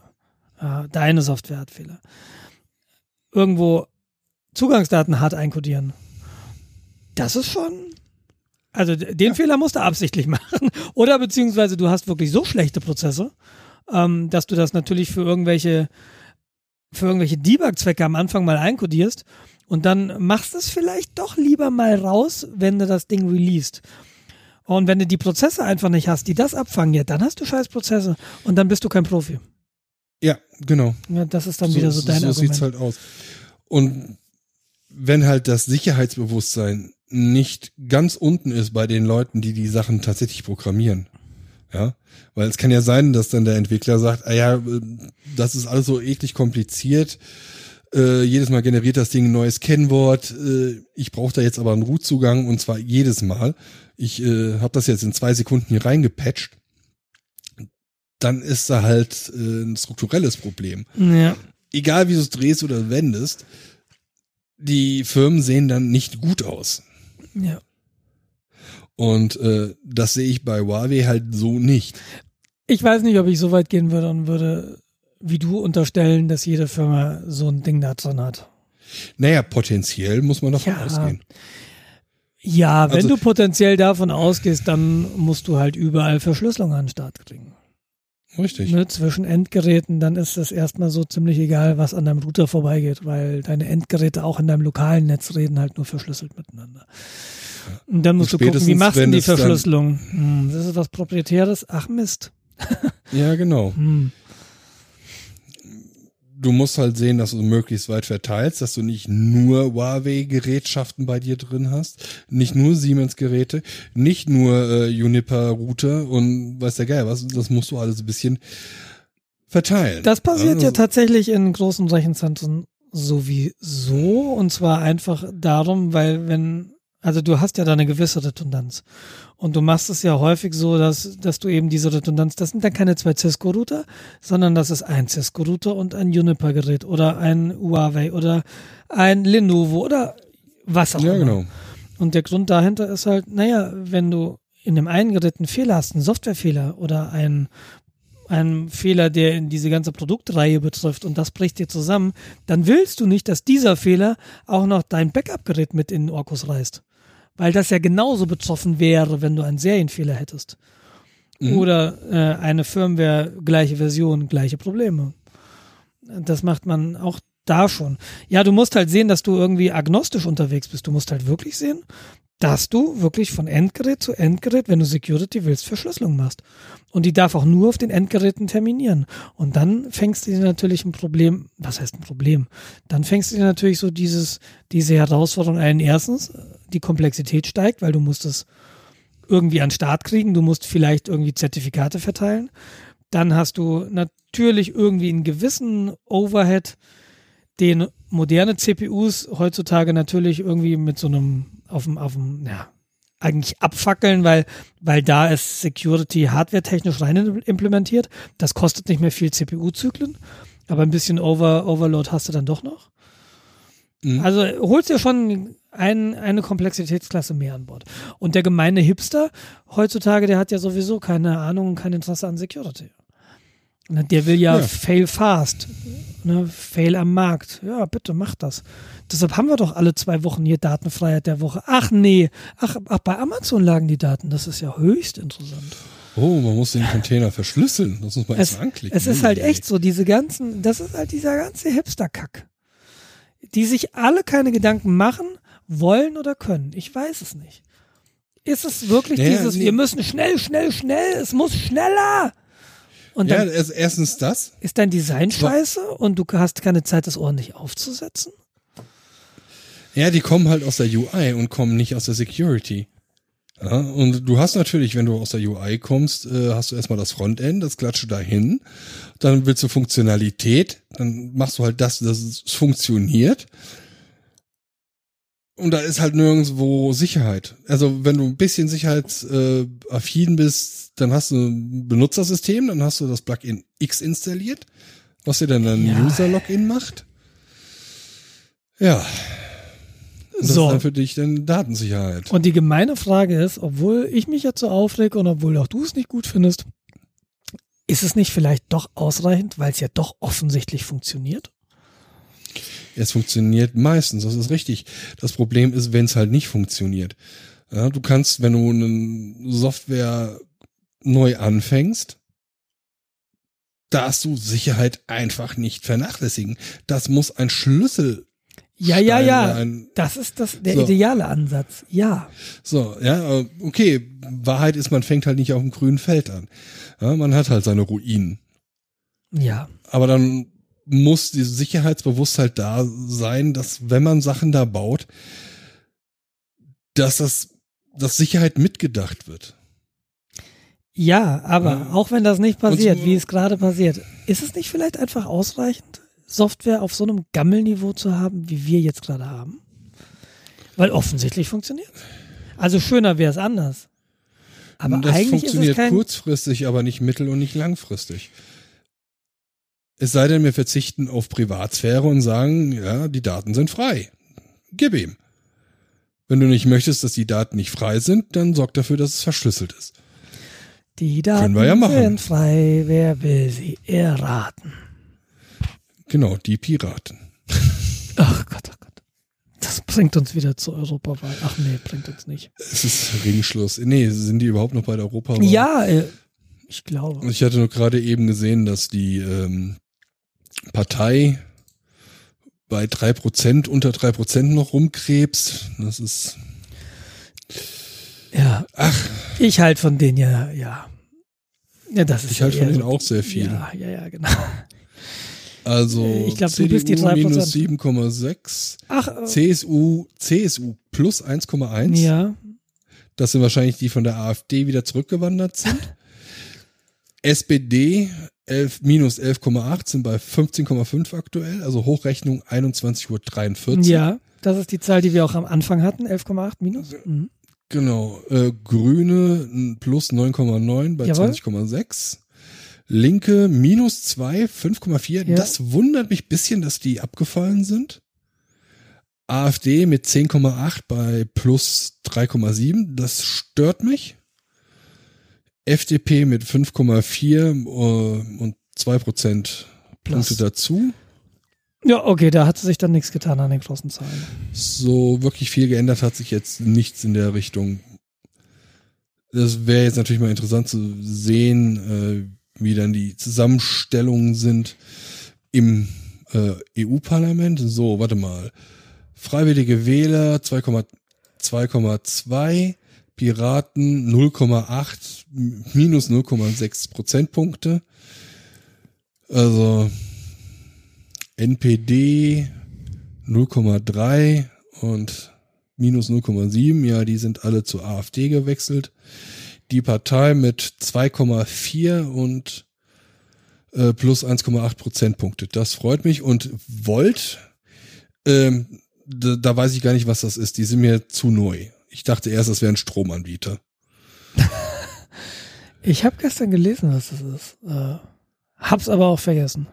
Äh, deine Software hat Fehler. Irgendwo Zugangsdaten hart einkodieren. Das ist schon. Also den ja. Fehler musst du absichtlich machen. Oder beziehungsweise du hast wirklich so schlechte Prozesse, ähm, dass du das natürlich für irgendwelche, für irgendwelche Debug-Zwecke am Anfang mal einkodierst und dann machst du es vielleicht doch lieber mal raus, wenn du das Ding released. Und wenn du die Prozesse einfach nicht hast, die das abfangen, ja, dann hast du scheiß Prozesse und dann bist du kein Profi. Ja, genau. Ja, das ist dann so, wieder so dein So Argument. sieht's halt aus. Und wenn halt das Sicherheitsbewusstsein nicht ganz unten ist bei den Leuten, die die Sachen tatsächlich programmieren, ja, weil es kann ja sein, dass dann der Entwickler sagt, ah ja, das ist alles so eklig kompliziert. Äh, jedes Mal generiert das Ding ein neues Kennwort. Äh, ich brauche da jetzt aber einen Root-Zugang und zwar jedes Mal. Ich äh, habe das jetzt in zwei Sekunden hier reingepatcht. Dann ist da halt äh, ein strukturelles Problem. Ja. Egal wie du es drehst oder wendest, die Firmen sehen dann nicht gut aus. Ja. Und äh, das sehe ich bei Huawei halt so nicht. Ich weiß nicht, ob ich so weit gehen würde und würde, wie du unterstellen, dass jede Firma so ein Ding da drin hat. Naja, potenziell muss man davon ja. ausgehen. Ja, wenn also, du potenziell davon ausgehst, dann musst du halt überall Verschlüsselung an den Start kriegen. Richtig. Ne, zwischen Endgeräten, dann ist es erstmal so ziemlich egal, was an deinem Router vorbeigeht, weil deine Endgeräte auch in deinem lokalen Netz reden halt nur verschlüsselt miteinander. Und dann musst Und du gucken, wie machst du die Verschlüsselung? Hm, das ist was Proprietäres. Ach Mist. ja, genau. Hm. Du musst halt sehen, dass du möglichst weit verteilst, dass du nicht nur Huawei-Gerätschaften bei dir drin hast, nicht nur Siemens-Geräte, nicht nur äh, Juniper-Router und weiß der Geil was. Das musst du alles ein bisschen verteilen. Das passiert also, ja tatsächlich in großen Rechenzentren sowieso und zwar einfach darum, weil wenn also du hast ja da eine gewisse Redundanz. Und du machst es ja häufig so, dass, dass du eben diese Redundanz, das sind dann keine zwei Cisco-Router, sondern das ist ein Cisco-Router und ein Juniper-Gerät oder ein Huawei oder ein Lenovo oder was auch ja, immer. Genau. Und der Grund dahinter ist halt, naja, wenn du in dem einen Gerät einen Fehler hast, einen Softwarefehler oder ein ein Fehler, der in diese ganze Produktreihe betrifft und das bricht dir zusammen, dann willst du nicht, dass dieser Fehler auch noch dein Backup-Gerät mit in den Orkus reißt weil das ja genauso betroffen wäre, wenn du einen Serienfehler hättest. Mhm. Oder äh, eine Firmware, gleiche Version, gleiche Probleme. Das macht man auch da schon. Ja, du musst halt sehen, dass du irgendwie agnostisch unterwegs bist. Du musst halt wirklich sehen, dass du wirklich von Endgerät zu Endgerät, wenn du Security willst, Verschlüsselung machst. Und die darf auch nur auf den Endgeräten terminieren. Und dann fängst du dir natürlich ein Problem, was heißt ein Problem? Dann fängst du dir natürlich so dieses, diese Herausforderung ein. Erstens, die Komplexität steigt, weil du musst es irgendwie an Start kriegen. Du musst vielleicht irgendwie Zertifikate verteilen. Dann hast du natürlich irgendwie einen gewissen Overhead, den moderne CPUs heutzutage natürlich irgendwie mit so einem auf dem, auf dem, ja, eigentlich abfackeln, weil, weil da ist Security hardware-technisch rein implementiert. Das kostet nicht mehr viel CPU-Zyklen, aber ein bisschen Over, Overload hast du dann doch noch. Mhm. Also holst dir schon ein, eine Komplexitätsklasse mehr an Bord. Und der gemeine Hipster heutzutage, der hat ja sowieso keine Ahnung und kein Interesse an Security. Der will ja, ja. fail fast, ne, fail am Markt. Ja, bitte mach das. Deshalb haben wir doch alle zwei Wochen hier Datenfreiheit der Woche. Ach nee, ach, ach bei Amazon lagen die Daten. Das ist ja höchst interessant. Oh, man muss den Container verschlüsseln. Das muss man es, erst anklicken. Es ist halt echt so, diese ganzen, das ist halt dieser ganze Hipster-Kack. Die sich alle keine Gedanken machen, wollen oder können. Ich weiß es nicht. Ist es wirklich naja, dieses, nee. wir müssen schnell, schnell, schnell, es muss schneller. Und dann ja, erstens das. Ist dein Design scheiße und du hast keine Zeit, das ordentlich aufzusetzen? Ja, die kommen halt aus der UI und kommen nicht aus der Security. Ja, und du hast natürlich, wenn du aus der UI kommst, äh, hast du erstmal das Frontend, das klatsche dahin. Dann willst du Funktionalität, dann machst du halt das, dass es funktioniert. Und da ist halt nirgendwo Sicherheit. Also wenn du ein bisschen sicherheitsaffin bist, dann hast du ein Benutzersystem, dann hast du das Plugin X installiert, was dir dann ein ja. User-Login macht. Ja. Das so. ist dann für dich dann Datensicherheit. Und die gemeine Frage ist, obwohl ich mich jetzt so aufrege und obwohl auch du es nicht gut findest, ist es nicht vielleicht doch ausreichend, weil es ja doch offensichtlich funktioniert? Es funktioniert meistens, das ist richtig. Das Problem ist, wenn es halt nicht funktioniert. Ja, du kannst, wenn du eine Software neu anfängst, darfst du Sicherheit einfach nicht vernachlässigen. Das muss ein Schlüssel ja, ja, ja. Das ist das, der so. ideale Ansatz. Ja. So, ja, okay. Wahrheit ist, man fängt halt nicht auf dem grünen Feld an. Ja, man hat halt seine Ruinen. Ja. Aber dann muss die Sicherheitsbewusstheit da sein, dass wenn man Sachen da baut, dass das, dass Sicherheit mitgedacht wird. Ja, aber ja. auch wenn das nicht passiert, so, wie es gerade passiert, ist es nicht vielleicht einfach ausreichend, Software auf so einem Gammelniveau zu haben, wie wir jetzt gerade haben? Weil offensichtlich funktioniert. Also schöner wäre es anders. Aber das eigentlich funktioniert ist es kein kurzfristig, aber nicht mittel- und nicht langfristig. Es sei denn, wir verzichten auf Privatsphäre und sagen, ja, die Daten sind frei. Gib ihm. Wenn du nicht möchtest, dass die Daten nicht frei sind, dann sorg dafür, dass es verschlüsselt ist. Die Daten ja sind frei, wer will sie erraten? Genau, die Piraten. Ach Gott, ach Gott. Das bringt uns wieder zur Europawahl. Ach nee, bringt uns nicht. Es ist Ringschluss. Nee, sind die überhaupt noch bei der Europawahl? Ja, äh, ich glaube. Ich hatte nur gerade eben gesehen, dass die ähm, Partei bei drei Prozent, unter drei Prozent noch rumkrebst. Das ist. Ja. Ach. Ich halte von denen ja, ja. Ja, das ist Ich halte von denen auch sehr viel. Ja, ja, ja, genau. Also ich glaube, du bist die 3%. minus 7,6. Ach, äh, CSU, CSU plus 1,1. Ja. Das sind wahrscheinlich die von der AfD wieder zurückgewandert sind. SPD 11, minus 11,8 sind bei 15,5 aktuell, also Hochrechnung 21.43 Uhr. Ja, das ist die Zahl, die wir auch am Anfang hatten, 11,8 minus. Mhm. Genau, äh, Grüne plus 9,9 bei 20,6. Linke minus 2, 5,4. Ja. Das wundert mich bisschen, dass die abgefallen sind. AfD mit 10,8 bei plus 3,7. Das stört mich. FDP mit 5,4 äh, und 2 Prozent Punkte dazu. Ja, okay, da hat sich dann nichts getan an den großen Zahlen. So wirklich viel geändert hat sich jetzt nichts in der Richtung. Das wäre jetzt natürlich mal interessant zu sehen, äh, wie dann die Zusammenstellungen sind im Äh, EU-Parlament, so, warte mal. Freiwillige Wähler 2,2, Piraten 0,8, minus 0,6 Prozentpunkte. Also NPD 0,3 und minus 0,7, ja, die sind alle zur AfD gewechselt. Die Partei mit 2,4 und äh, plus 1,8 Prozentpunkte. Das freut mich. Und Volt, ähm, da, da weiß ich gar nicht, was das ist. Die sind mir zu neu. Ich dachte erst, das wäre ein Stromanbieter. ich habe gestern gelesen, was das ist. Äh, hab's aber auch vergessen.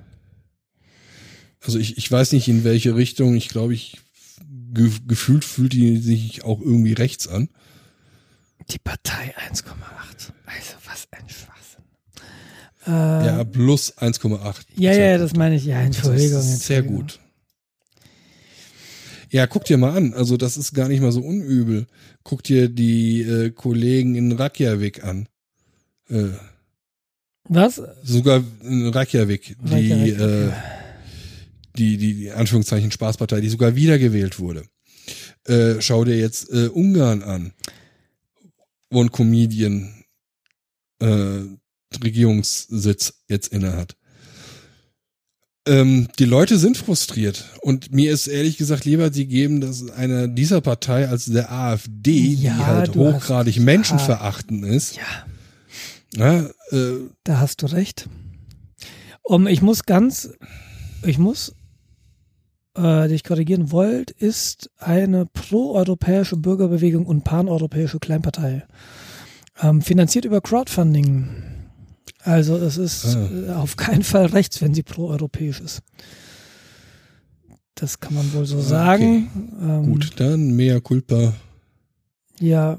Also ich, ich weiß nicht, in welche Richtung. Ich glaube, ich ge gefühlt fühlt die sich auch irgendwie rechts an. Die Partei 1,8. Also was ein Schwachsinn. Äh, ja, plus 1,8. Ja, ja, das meine ich. Ja, Entschuldigung. Ist sehr gut. Ja, guck dir mal an. Also das ist gar nicht mal so unübel. Guck dir die äh, Kollegen in Reykjavik an. Äh, Was? Sogar in Reykjavik, die, äh, die, die, die Anführungszeichen Spaßpartei, die sogar wiedergewählt wurde. Äh, schau dir jetzt äh, Ungarn an, wo ein Comedian äh, Regierungssitz jetzt innehat. Ähm, die Leute sind frustriert und mir ist ehrlich gesagt lieber, sie geben das einer dieser Partei als der AfD, ja, die halt hochgradig hast, menschenverachtend ist. Ja. ja äh, da hast du recht. Um, ich muss ganz, ich muss äh, dich korrigieren, Volt ist eine proeuropäische Bürgerbewegung und paneuropäische Kleinpartei. Ähm, finanziert über Crowdfunding. Also es ist ah. Äh, auf keinen Fall rechts, wenn sie proeuropäisch ist. Das kann man wohl so sagen. Okay. Ähm, Gut, dann mehr culpa. Ja,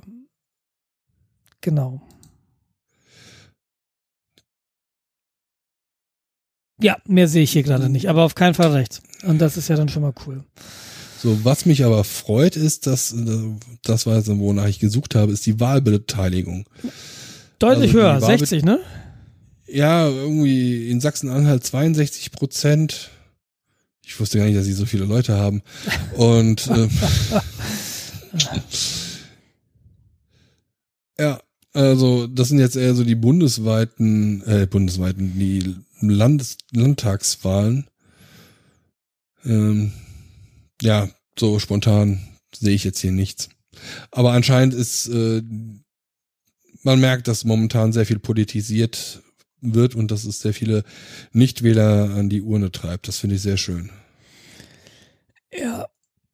genau. Ja, mehr sehe ich hier gerade nicht, aber auf keinen Fall rechts. Und das ist ja dann schon mal cool. So, was mich aber freut, ist, dass äh, das war jetzt, wonach ich gesucht habe, ist die Wahlbeteiligung. Deutlich also höher, 60, ne? Ja, irgendwie in Sachsen-Anhalt 62 Prozent. Ich wusste gar nicht, dass sie so viele Leute haben. Und ähm, ja, also das sind jetzt eher so die bundesweiten, äh, bundesweiten, die Landes Landtagswahlen. Ähm, ja, so spontan sehe ich jetzt hier nichts. Aber anscheinend ist, äh, man merkt, dass momentan sehr viel politisiert wird und dass es sehr viele Nichtwähler an die Urne treibt. Das finde ich sehr schön. Ja,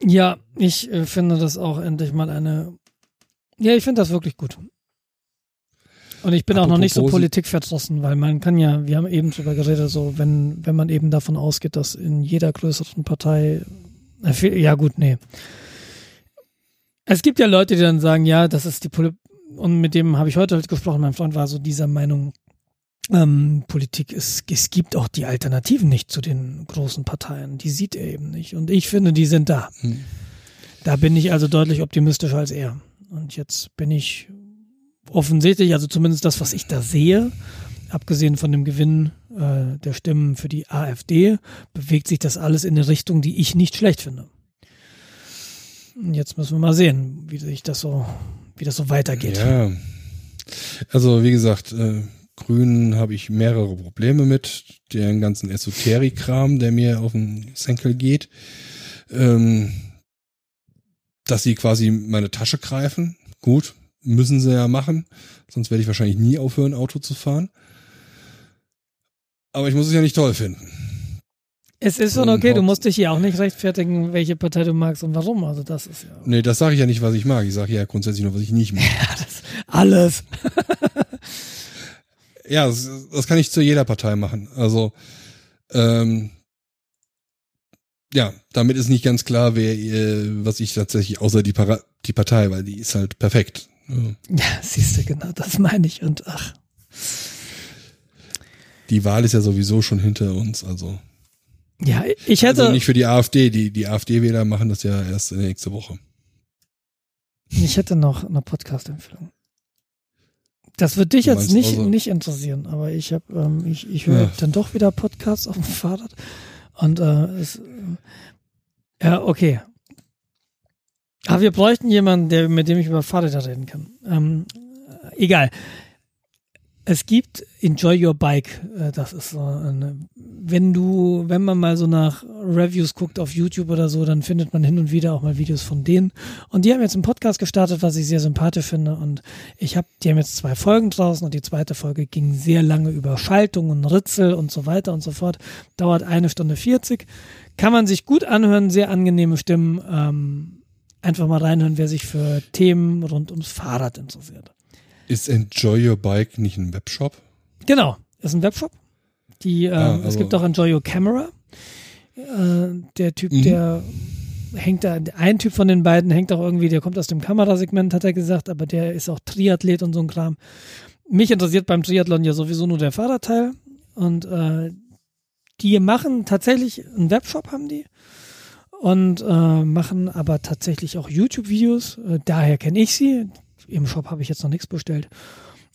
ja, ich äh, finde das auch endlich mal eine. Ja, ich finde das wirklich gut. Und ich bin Apropos auch noch nicht so politikverdrossen, weil man kann ja, wir haben eben drüber geredet, so wenn, wenn man eben davon ausgeht, dass in jeder größeren Partei, äh, ja gut, nee. Es gibt ja Leute, die dann sagen, ja, das ist die Politik, und mit dem habe ich heute halt gesprochen, mein Freund war so dieser Meinung, ähm, Politik, es, es gibt auch die Alternativen nicht zu den großen Parteien. Die sieht er eben nicht. Und ich finde, die sind da. Hm. Da bin ich also deutlich optimistischer als er. Und jetzt bin ich offensichtlich, also zumindest das, was ich da sehe, abgesehen von dem Gewinn äh, der Stimmen für die AfD, bewegt sich das alles in eine Richtung, die ich nicht schlecht finde. Und jetzt müssen wir mal sehen, wie sich das so, wie das so weitergeht. Ja. Also wie gesagt, äh, Grünen habe ich mehrere Probleme mit, den ganzen Esoterik-Kram, der mir auf den Senkel geht. Ähm, dass sie quasi meine Tasche greifen. Gut, müssen sie ja machen, sonst werde ich wahrscheinlich nie aufhören, Auto zu fahren. Aber ich muss es ja nicht toll finden. Es ist schon okay, du musst dich hier auch nicht rechtfertigen, welche Partei du magst und warum. Also das ist ja. Nee, das sage ich ja nicht, was ich mag. Ich sage ja grundsätzlich nur, was ich nicht mag. Ja, das alles. ja, das, kann ich zu jeder Partei machen. Also, ähm, ja, damit ist nicht ganz klar, wer, äh, was ich tatsächlich, außer die, Para die Partei, weil die ist halt perfekt. Ja, ja siehst du, genau, das meine ich und ach. Die Wahl ist ja sowieso schon hinter uns, also. Ja, ich hätte. Also nicht für die AfD, die, die AfD-Wähler machen das ja erst nächste Woche. Ich hätte noch eine Podcast-Empfehlung. Das wird dich jetzt nicht, also? nicht interessieren, aber ich habe, ähm, ich, ich höre ja. dann doch wieder Podcasts auf dem Fahrrad Und äh, es, ja, okay. Aber wir bräuchten jemanden, der, mit dem ich über Fahrräder reden kann. Ähm, egal. Es gibt Enjoy Your Bike. Äh, das ist so eine, wenn du, wenn man mal so nach Reviews guckt auf YouTube oder so, dann findet man hin und wieder auch mal Videos von denen. Und die haben jetzt einen Podcast gestartet, was ich sehr sympathisch finde. Und ich habe, die haben jetzt zwei Folgen draußen und die zweite Folge ging sehr lange über Schaltung und Ritzel und so weiter und so fort. Dauert eine Stunde 40. Kann man sich gut anhören, sehr angenehme Stimmen. Ähm, einfach mal reinhören, wer sich für Themen rund ums Fahrrad interessiert. Ist Enjoy Your Bike nicht ein Webshop? Genau, ist ein Webshop. Die, Ah, es also- gibt auch Enjoy Your Camera. Äh, der Typ, Mhm. der hängt da, ein Typ von den beiden hängt auch irgendwie, der kommt aus dem Kamerasegment, hat er gesagt, aber der ist auch Triathlet und so ein Kram. Mich interessiert beim Triathlon ja sowieso nur der Fahrradteil. Und äh, die machen tatsächlich einen Webshop, haben die. Und äh, machen aber tatsächlich auch YouTube-Videos. Äh, daher kenne ich sie. Im Shop habe ich jetzt noch nichts bestellt.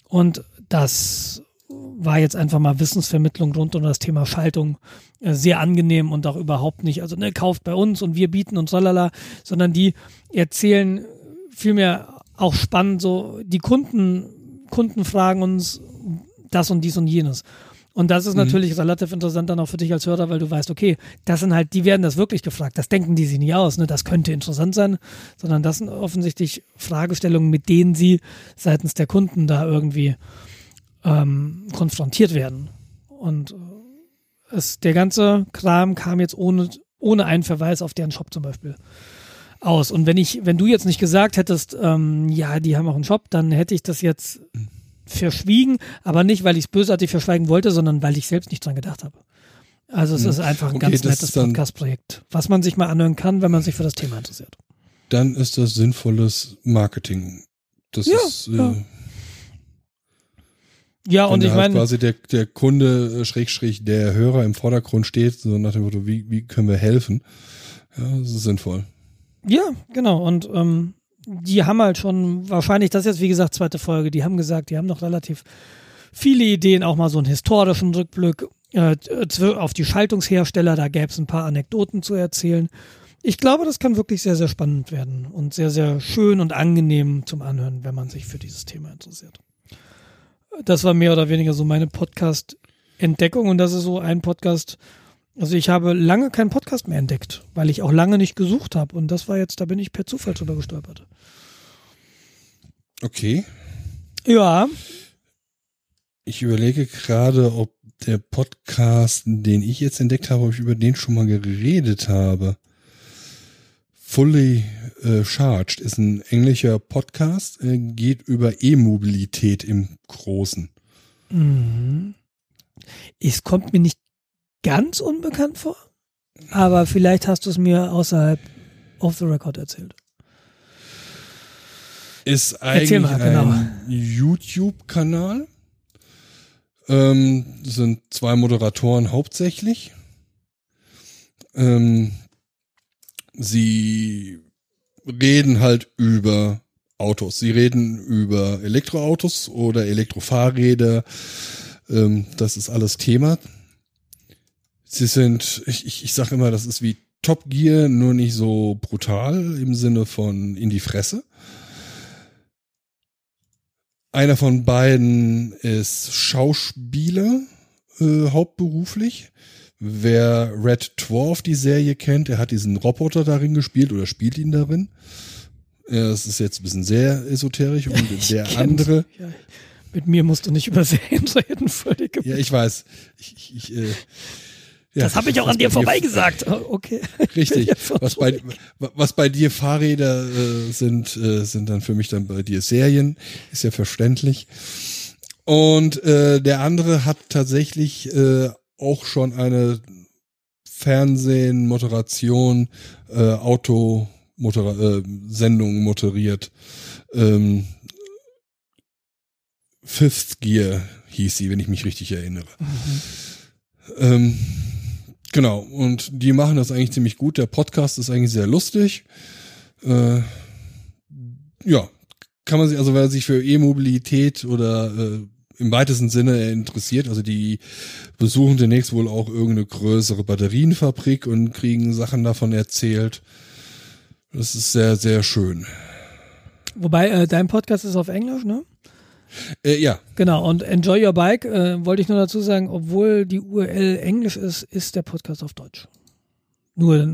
Und das war jetzt einfach mal Wissensvermittlung rund um das Thema Schaltung äh, sehr angenehm und auch überhaupt nicht, also ne, kauft bei uns und wir bieten und tralala, sondern die erzählen vielmehr auch spannend so, die Kunden, Kunden fragen uns das und dies und jenes. Und das ist Mhm. natürlich relativ interessant dann auch für dich als Hörer, weil du weißt, okay, das sind halt, die werden das wirklich gefragt. Das denken die sich nicht aus, ne? Das könnte interessant sein, sondern das sind offensichtlich Fragestellungen, mit denen sie seitens der Kunden da irgendwie ähm, konfrontiert werden. Und äh, es, der ganze Kram kam jetzt ohne, ohne einen Verweis auf deren Shop zum Beispiel aus. Und wenn ich, wenn du jetzt nicht gesagt hättest, ähm, ja, die haben auch einen Shop, dann hätte ich das jetzt verschwiegen, aber nicht, weil ich es bösartig verschweigen wollte, sondern weil ich selbst nicht dran gedacht habe. Also es Hm. ist einfach ein Okay, ganz nettes Podcast-Projekt, was man sich mal anhören kann, wenn man sich für das Thema interessiert. Dann ist das sinnvolles Marketing. Das Ja, ist, äh, ja. Und ich halt meine, quasi der, der Kunde, äh, Schrägstrich, der Hörer im Vordergrund steht, so nach dem Motto, wie, wie können wir helfen? Ja, das ist sinnvoll. Ja, genau. Und ähm, die haben halt schon, wahrscheinlich, das ist jetzt wie gesagt zweite Folge, die haben gesagt, die haben noch relativ viele Ideen, auch mal so einen historischen Rückblick äh, zw- auf die Schaltungshersteller, da gäbe es ein paar Anekdoten zu erzählen. Ich glaube, das kann wirklich sehr, sehr spannend werden und sehr, sehr schön und angenehm zum Anhören, wenn man sich für dieses Thema interessiert. Das war mehr oder weniger so meine Podcast-Entdeckung und das ist so ein Podcast, also ich habe lange keinen Podcast mehr entdeckt, weil ich auch lange nicht gesucht habe. Und das war jetzt, da bin ich per Zufall drüber gestolpert. Okay. Ja, Ich überlege gerade, ob der Podcast, den ich jetzt entdeckt habe, ob ich über den schon mal geredet habe. Fully äh, Charged ist ein englischer Podcast, äh, geht über E-Mobilität im Großen. mhm. es kommt mir nicht ganz unbekannt vor, aber vielleicht hast du es mir außerhalb of the record erzählt. Ist eigentlich mal, genau. ein YouTube-Kanal. Ähm, sind zwei Moderatoren hauptsächlich. Ähm, sie reden halt über Autos. Sie reden über Elektroautos oder Elektrofahrräder. Ähm, das ist alles Thema. Sie sind, ich, ich, ich sage immer, das ist wie Top Gear, nur nicht so brutal im Sinne von in die Fresse. Einer von beiden ist Schauspieler, äh, hauptberuflich. Wer Red Dwarf die Serie kennt, der hat diesen Roboter darin gespielt oder spielt ihn darin. Das ist jetzt ein bisschen sehr esoterisch. Und Ich der andere, Ja, mit mir musst du nicht über Serien reden, völlig. ja, ich weiß. Ich, ich, ich, äh, ja, das habe ich auch an dir bei vorbei gesagt. Oh, Okay. Richtig. Was bei, was bei dir Fahrräder äh, sind, äh, sind dann für mich dann bei dir Serien. Ist ja verständlich. Und äh, der andere hat tatsächlich äh, auch schon eine Fernsehen, Moderation, äh, Auto, Motor, äh, Sendung moderiert. Ähm, Fifth Gear hieß sie, wenn ich mich richtig erinnere. Ähm, genau, und die machen das eigentlich ziemlich gut. Der Podcast ist eigentlich sehr lustig. Äh, ja, kann man sich, also wer sich für E-Mobilität oder äh, im weitesten Sinne interessiert. Also die besuchen demnächst wohl auch irgendeine größere Batterienfabrik und kriegen Sachen davon erzählt. Das ist sehr, sehr schön. Wobei, äh, dein Podcast ist auf Englisch, ne? Äh, ja. Genau, und Enjoy Your Bike, äh, wollte ich nur dazu sagen, obwohl die URL Englisch ist, ist der Podcast auf Deutsch. Nur,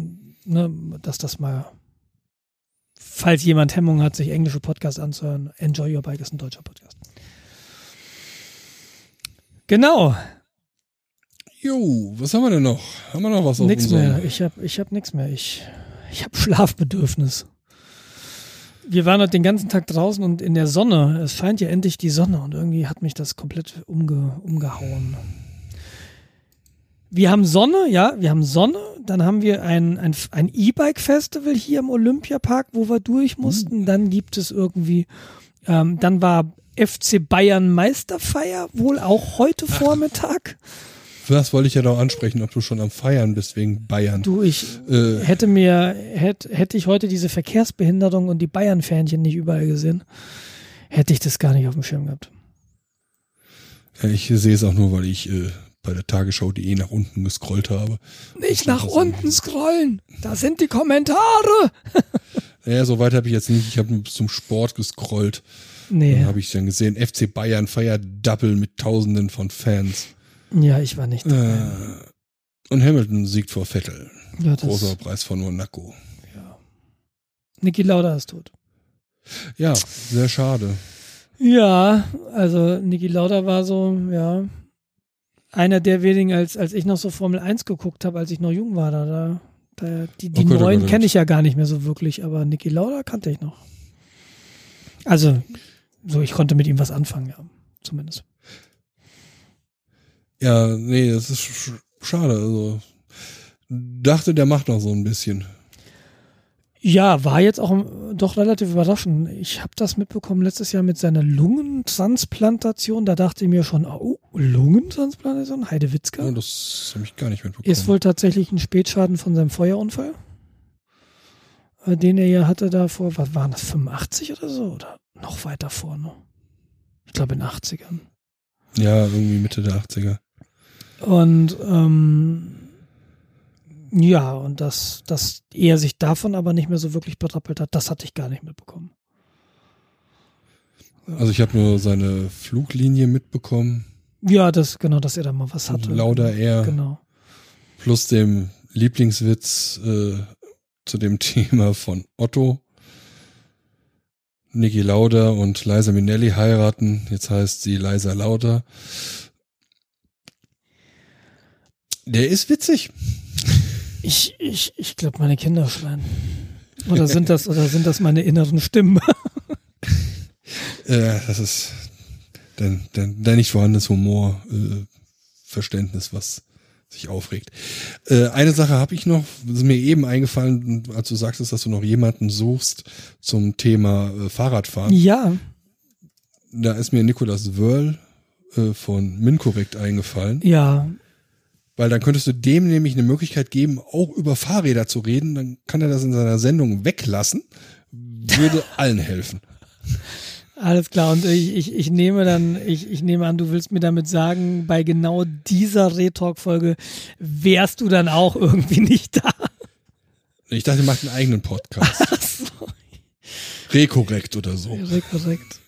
ne, dass das mal, falls jemand Hemmung hat, sich englische Podcasts anzuhören, Enjoy Your Bike ist ein deutscher Podcast. Genau. Jo, was haben wir denn noch? Haben wir noch was auf Nix mehr. Ich hab, ich hab nix mehr. Ich, ich hab Schlafbedürfnis. Wir waren heute den ganzen Tag draußen und in der Sonne. Es scheint ja endlich die Sonne und irgendwie hat mich das komplett umge, umgehauen. Wir haben Sonne, ja, wir haben Sonne. Dann haben wir ein, ein, ein E-Bike-Festival hier im Olympiapark, wo wir durch mussten. Dann gibt es irgendwie, ähm, dann war FC Bayern Meisterfeier, wohl auch heute Vormittag. Das wollte ich ja noch ansprechen, ob du schon am Feiern bist wegen Bayern. Du, ich Äh, hätte mir, hätte, hätte ich heute diese Verkehrsbehinderung und die Bayern-Fähnchen nicht überall gesehen, hätte ich das gar nicht auf dem Schirm gehabt. ja, ich sehe es auch nur, weil ich äh, bei der Tagesschau.de nach unten gescrollt habe. Nicht nach unten scrollen, da sind die Kommentare. Naja, so weit habe ich jetzt nicht. Ich habe zum Sport gescrollt. Dann Nee, habe ich dann gesehen, FC Bayern feiert Double mit Tausenden von Fans. Ja, ich war nicht dabei. Äh, und Hamilton siegt vor Vettel. Ja, Großer Preis von Monaco. Niki Lauda ist tot. Ja, sehr schade. Ja, also Niki Lauda war so, ja, einer der wenigen, als, als ich noch so Formel 1 geguckt habe, als ich noch jung war. Da, da, da die die Oh Gott, oh neuen oh kenne ich ja gar nicht mehr so wirklich, aber Niki Lauda kannte ich noch. Also, so ich konnte mit ihm was anfangen, ja, zumindest. Ja, nee, das ist sch schade. Also dachte, der macht noch so ein bisschen. Ja, war jetzt auch doch relativ überraschend. Ich habe das mitbekommen letztes Jahr mit seiner Lungentransplantation. Da dachte ich mir schon, oh, Lungentransplantation, Heidewitzka. Ja, das habe ich gar nicht mitbekommen. Ist wohl tatsächlich ein Spätschaden von seinem Feuerunfall, äh, den er ja hatte da vor, was waren das, 85 oder so? Oder noch weiter vorne? Ich glaube in den 80ern. ja, irgendwie Mitte der 80er. Und ähm, ja, und dass, dass er sich davon aber nicht mehr so wirklich berappelt hat, das hatte ich gar nicht mitbekommen. Also ich habe nur seine Fluglinie mitbekommen. Ja, das, genau, dass er da mal was hatte. Lauda Air. Genau. Plus dem Lieblingswitz äh, zu dem Thema von Otto. Niki Lauda und Liza Minnelli heiraten. Jetzt heißt sie Liza Lauda. Der ist witzig. Ich, ich, ich glaube, meine Kinder schreien. Oder sind das, oder sind das meine inneren Stimmen? Äh, das ist dein, dein, dein nicht vorhandenes Humor, äh, Verständnis, was sich aufregt. Äh, eine Sache habe ich noch, ist mir eben eingefallen, als du sagtest, dass du noch jemanden suchst zum Thema äh, Fahrradfahren. ja, Da ist mir Nicolas Wörl äh, von Minkorrekt eingefallen, ja. Weil dann könntest du dem nämlich eine Möglichkeit geben, auch über Fahrräder zu reden, dann kann er das in seiner Sendung weglassen, würde allen helfen. Alles klar. Und ich, ich, ich nehme dann, ich, ich nehme an, du willst mir damit sagen, bei genau dieser Retalk-Folge wärst du dann auch irgendwie nicht da. Ich dachte, er macht einen eigenen Podcast. Rekorrekt oder so. Korrekt, korrekt.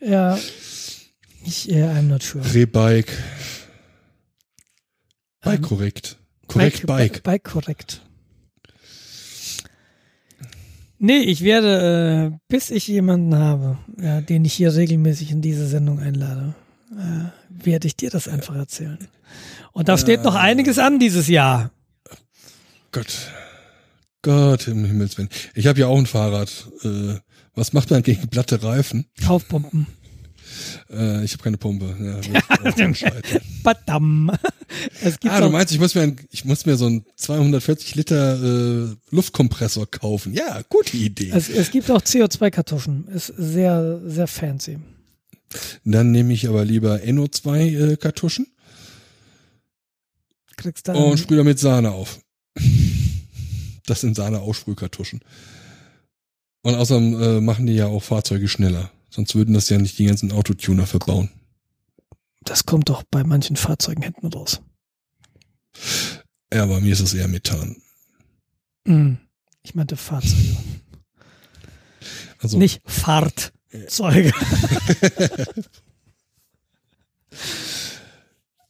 Ja. Ich, äh, I'm not sure. Rebike. Bike Ähm, korrekt. Korrekt Bike. Bike korrekt. Nee, ich werde, äh, bis ich jemanden habe, ja, den ich hier regelmäßig in diese Sendung einlade, äh, werde ich dir das einfach erzählen. Und da steht noch einiges an dieses Jahr. Gott. Gott im Himmels Willen. Ich habe ja auch ein Fahrrad. Äh, was macht man gegen platte Reifen? Kaufpumpen. Äh, ich habe keine Pumpe. Ja. Badam. Ah, du meinst, ich muss mir, ein, ich muss mir so einen 240 Liter äh, Luftkompressor kaufen. Ja, gute Idee. es, es gibt auch CO2-Kartuschen. Ist sehr, sehr fancy. Dann nehme ich aber lieber NO2 äh, Kriegst dann, und sprühe damit Sahne auf. Das sind Sahne-Aussprühkartuschen. Und außerdem äh, machen die ja auch Fahrzeuge schneller. Sonst würden das ja nicht die ganzen Autotuner verbauen. Das kommt doch bei manchen Fahrzeugen hinten raus. Ja, bei mir ist es eher Methan. Hm. Ich meinte Fahrzeuge. Also, Nicht Fahrtzeuge.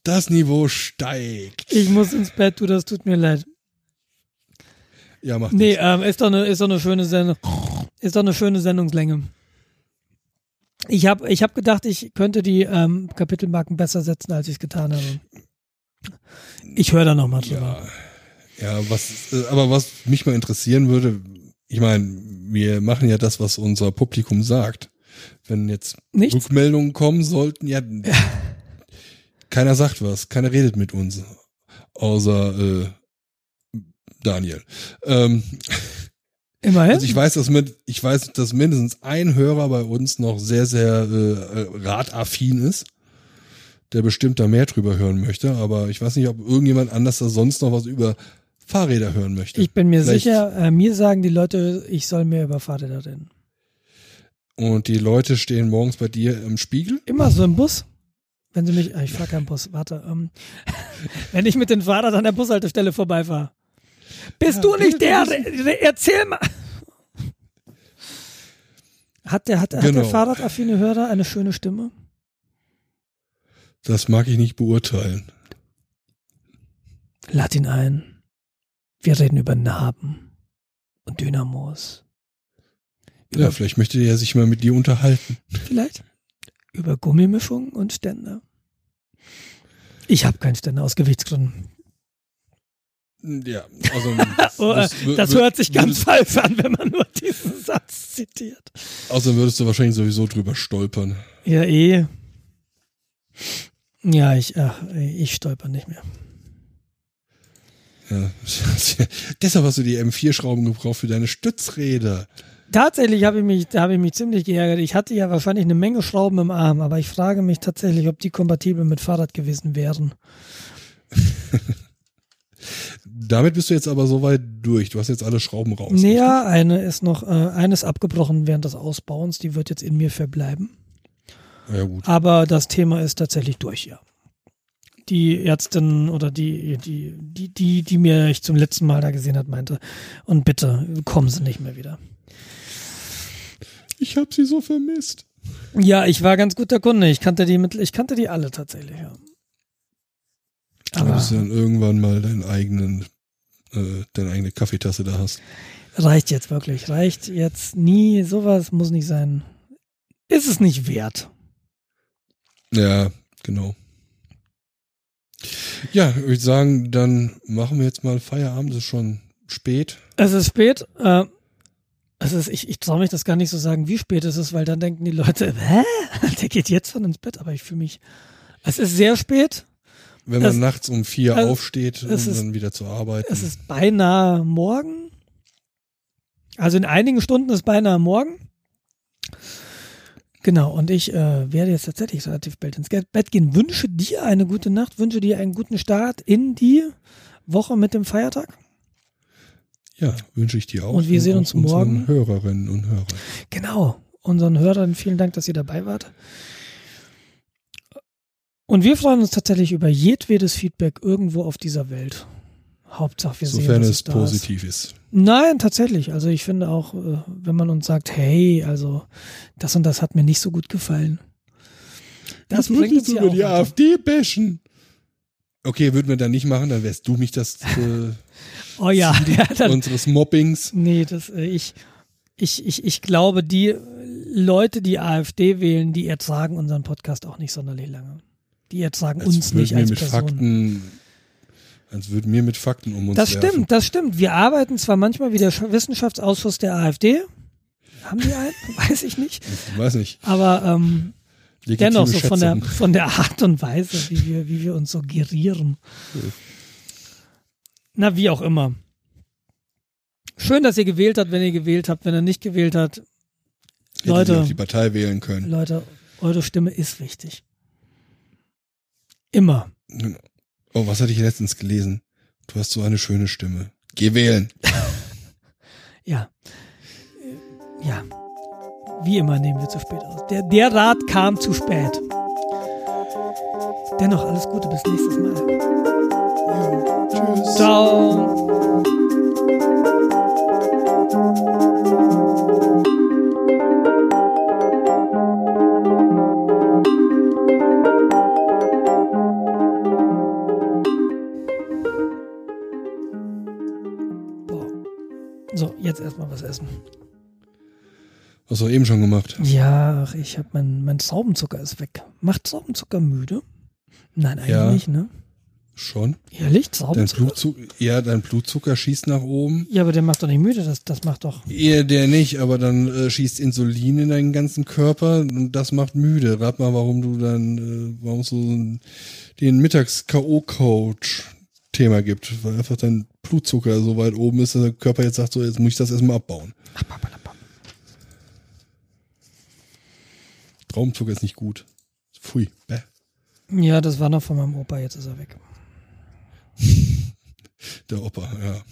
das Niveau steigt. Ich muss ins Bett, du, das tut mir leid. Ja, macht Nee, nichts. ähm, ist doch eine, ist doch eine schöne Sendung. Ist doch eine schöne Sendungslänge. Ich habe ich hab gedacht, ich könnte die ähm, Kapitelmarken besser setzen, als ich es getan habe. Ich höre da nochmal drüber. Ja, ja was, äh, aber was mich mal interessieren würde, ich meine, wir machen ja das, was unser Publikum sagt. Wenn jetzt Nichts? Rückmeldungen kommen sollten, ja, keiner sagt was, keiner redet mit uns, außer äh, Daniel. Ähm, Immerhin. also ich weiß, dass mit, ich weiß, dass mindestens ein Hörer bei uns noch sehr, sehr äh, äh, radaffin ist, der bestimmt da mehr drüber hören möchte, aber ich weiß nicht, ob irgendjemand anders da sonst noch was über Fahrräder hören möchte. ich bin mir Vielleicht- sicher, äh, mir sagen die Leute, ich soll mehr über Fahrräder reden. Und die Leute stehen morgens bei dir im Spiegel. Immer so im Bus. Wenn sie mich, ah, ich fahre keinen Bus, warte. Ähm, wenn ich mit dem Fahrrad an der Bushaltestelle vorbeifahre. Bist Ja, du nicht der? Erzähl mal. Hat der, hat, hat Genau. der Fahrradaffine Hörer eine schöne Stimme? Das mag ich nicht beurteilen. Lad ihn ein. Wir reden über Narben und Dynamos. Über, Ja, vielleicht möchte er sich mal mit dir unterhalten. Vielleicht über Gummimischung und Ständer. Ich habe keinen Ständer aus Gewichtsgründen. Ja, also Oh, äh, wür- das hört sich ganz falsch an, wenn man nur diesen Satz zitiert. Außerdem würdest du wahrscheinlich sowieso drüber stolpern. Ja, eh. Ja, ich, ach, ich stolper nicht mehr. Ja. Deshalb hast du die M4-Schrauben gebraucht für deine Stützräder. Tatsächlich habe ich mich, da habe ich mich ziemlich geärgert. Ich hatte ja wahrscheinlich eine Menge Schrauben im Arm, aber ich frage mich tatsächlich, ob die kompatibel mit Fahrrad gewesen wären. Damit bist du jetzt aber soweit durch. Du hast jetzt alle Schrauben raus. Naja, eine ist noch, äh, eines abgebrochen während des Ausbauens, die wird jetzt in mir verbleiben. richtig? Ja gut. Aber das Thema ist tatsächlich durch, ja. Die Ärztin oder die, die, die, die, die mir ich zum letzten Mal da gesehen hat, meinte, und bitte kommen Sie nicht mehr wieder. Ich habe sie so vermisst. Ja, ich war ganz guter Kunde. Ich kannte die mit, ich kannte die alle tatsächlich, ja. Aber bis du dann irgendwann mal deinen eigenen, äh, deine eigene Kaffeetasse da hast. reicht jetzt wirklich. Reicht jetzt nie. Sowas muss nicht sein. Ist es nicht wert. Ja, genau. Ja, ich würde sagen, dann machen wir jetzt mal Feierabend. Es ist schon spät. Es ist spät. Äh, es ist, ich, ich traue mich das gar nicht so sagen, wie spät es ist, weil dann denken die Leute, hä? Der geht jetzt schon ins Bett, aber ich fühle mich. Es ist sehr spät. Wenn man Es- nachts um vier es- aufsteht, um ist- dann wieder zu arbeiten. Es ist beinahe morgen. Also in einigen Stunden ist beinahe morgen. Genau, und ich äh, werde jetzt tatsächlich relativ bald ins Bett gehen. Wünsche dir eine gute Nacht, wünsche dir einen guten Start in die Woche mit dem Feiertag. ja, wünsche ich dir auch. Und wir sehen uns morgen. Hörerinnen und Hörern. Genau, unseren Hörern vielen Dank, dass ihr dabei wart. Und wir freuen uns tatsächlich über jedwedes Feedback irgendwo auf dieser Welt. Hauptsache wir sehen, Sofern dass es da positiv ist. Ist. Nein, tatsächlich. Also ich finde auch, äh, wenn man uns sagt, hey, also das und das hat mir nicht so gut gefallen. Das Jetzt bringt uns ja über die. AfD bashen. Okay, würden wir dann nicht machen, dann wärst du mich das äh, Oh ja, ja dann, unseres Mobbings. nee, das äh, ich, ich, ich, ich glaube, die Leute, die AfD wählen, die ertragen unseren Podcast auch nicht sonderlich lange. Die ertragen Als uns nicht als mit Person. Fakten, als würden wir mit Fakten um uns Das werfen. stimmt, das stimmt. Wir arbeiten zwar manchmal wie der Sch- Wissenschaftsausschuss der AfD. Haben die einen? Weiß ich nicht. Ich weiß nicht. Aber ähm, Legitime dennoch so von der, von der Art und Weise, wie wir, wie wir uns so gerieren. Na, wie auch immer. Schön, dass ihr gewählt habt, wenn ihr gewählt habt. Wenn ihr nicht gewählt habt, Leute. die Partei wählen können. Leute, eure Stimme ist wichtig. Immer. Oh, was hatte ich letztens gelesen? Du hast so eine schöne Stimme. Geh wählen. Ja. Ja. Wie immer nehmen wir zu spät aus. Der, der Rat kam zu spät. Dennoch alles Gute, bis nächstes Mal. Ja, tschüss. Ciao. Jetzt erstmal was essen. Hast du eben schon gemacht. Ja, ach, ich habe mein, mein Traubenzucker ist weg. Macht Traubenzucker müde? Nein, eigentlich Ja. nicht, ne? Schon. Ehrlich? Dein Traubenzucker? Blutzucker, ja, dein Blutzucker schießt nach oben. Ja, aber der macht doch nicht müde, das, das macht doch. Eher der nicht, aber dann äh, schießt Insulin in deinen ganzen Körper und das macht müde. Rat mal, warum du dann, äh, warum so den Mittags-K.O.-Coach-Thema gibt. Weil einfach dein Blutzucker so weit oben ist, dass der Körper jetzt sagt, so, jetzt muss ich das erstmal abbauen. Traumzucker ist nicht gut. Pfui. Bäh. Ja, das war noch von meinem Opa, jetzt ist er weg. Der Opa, ja.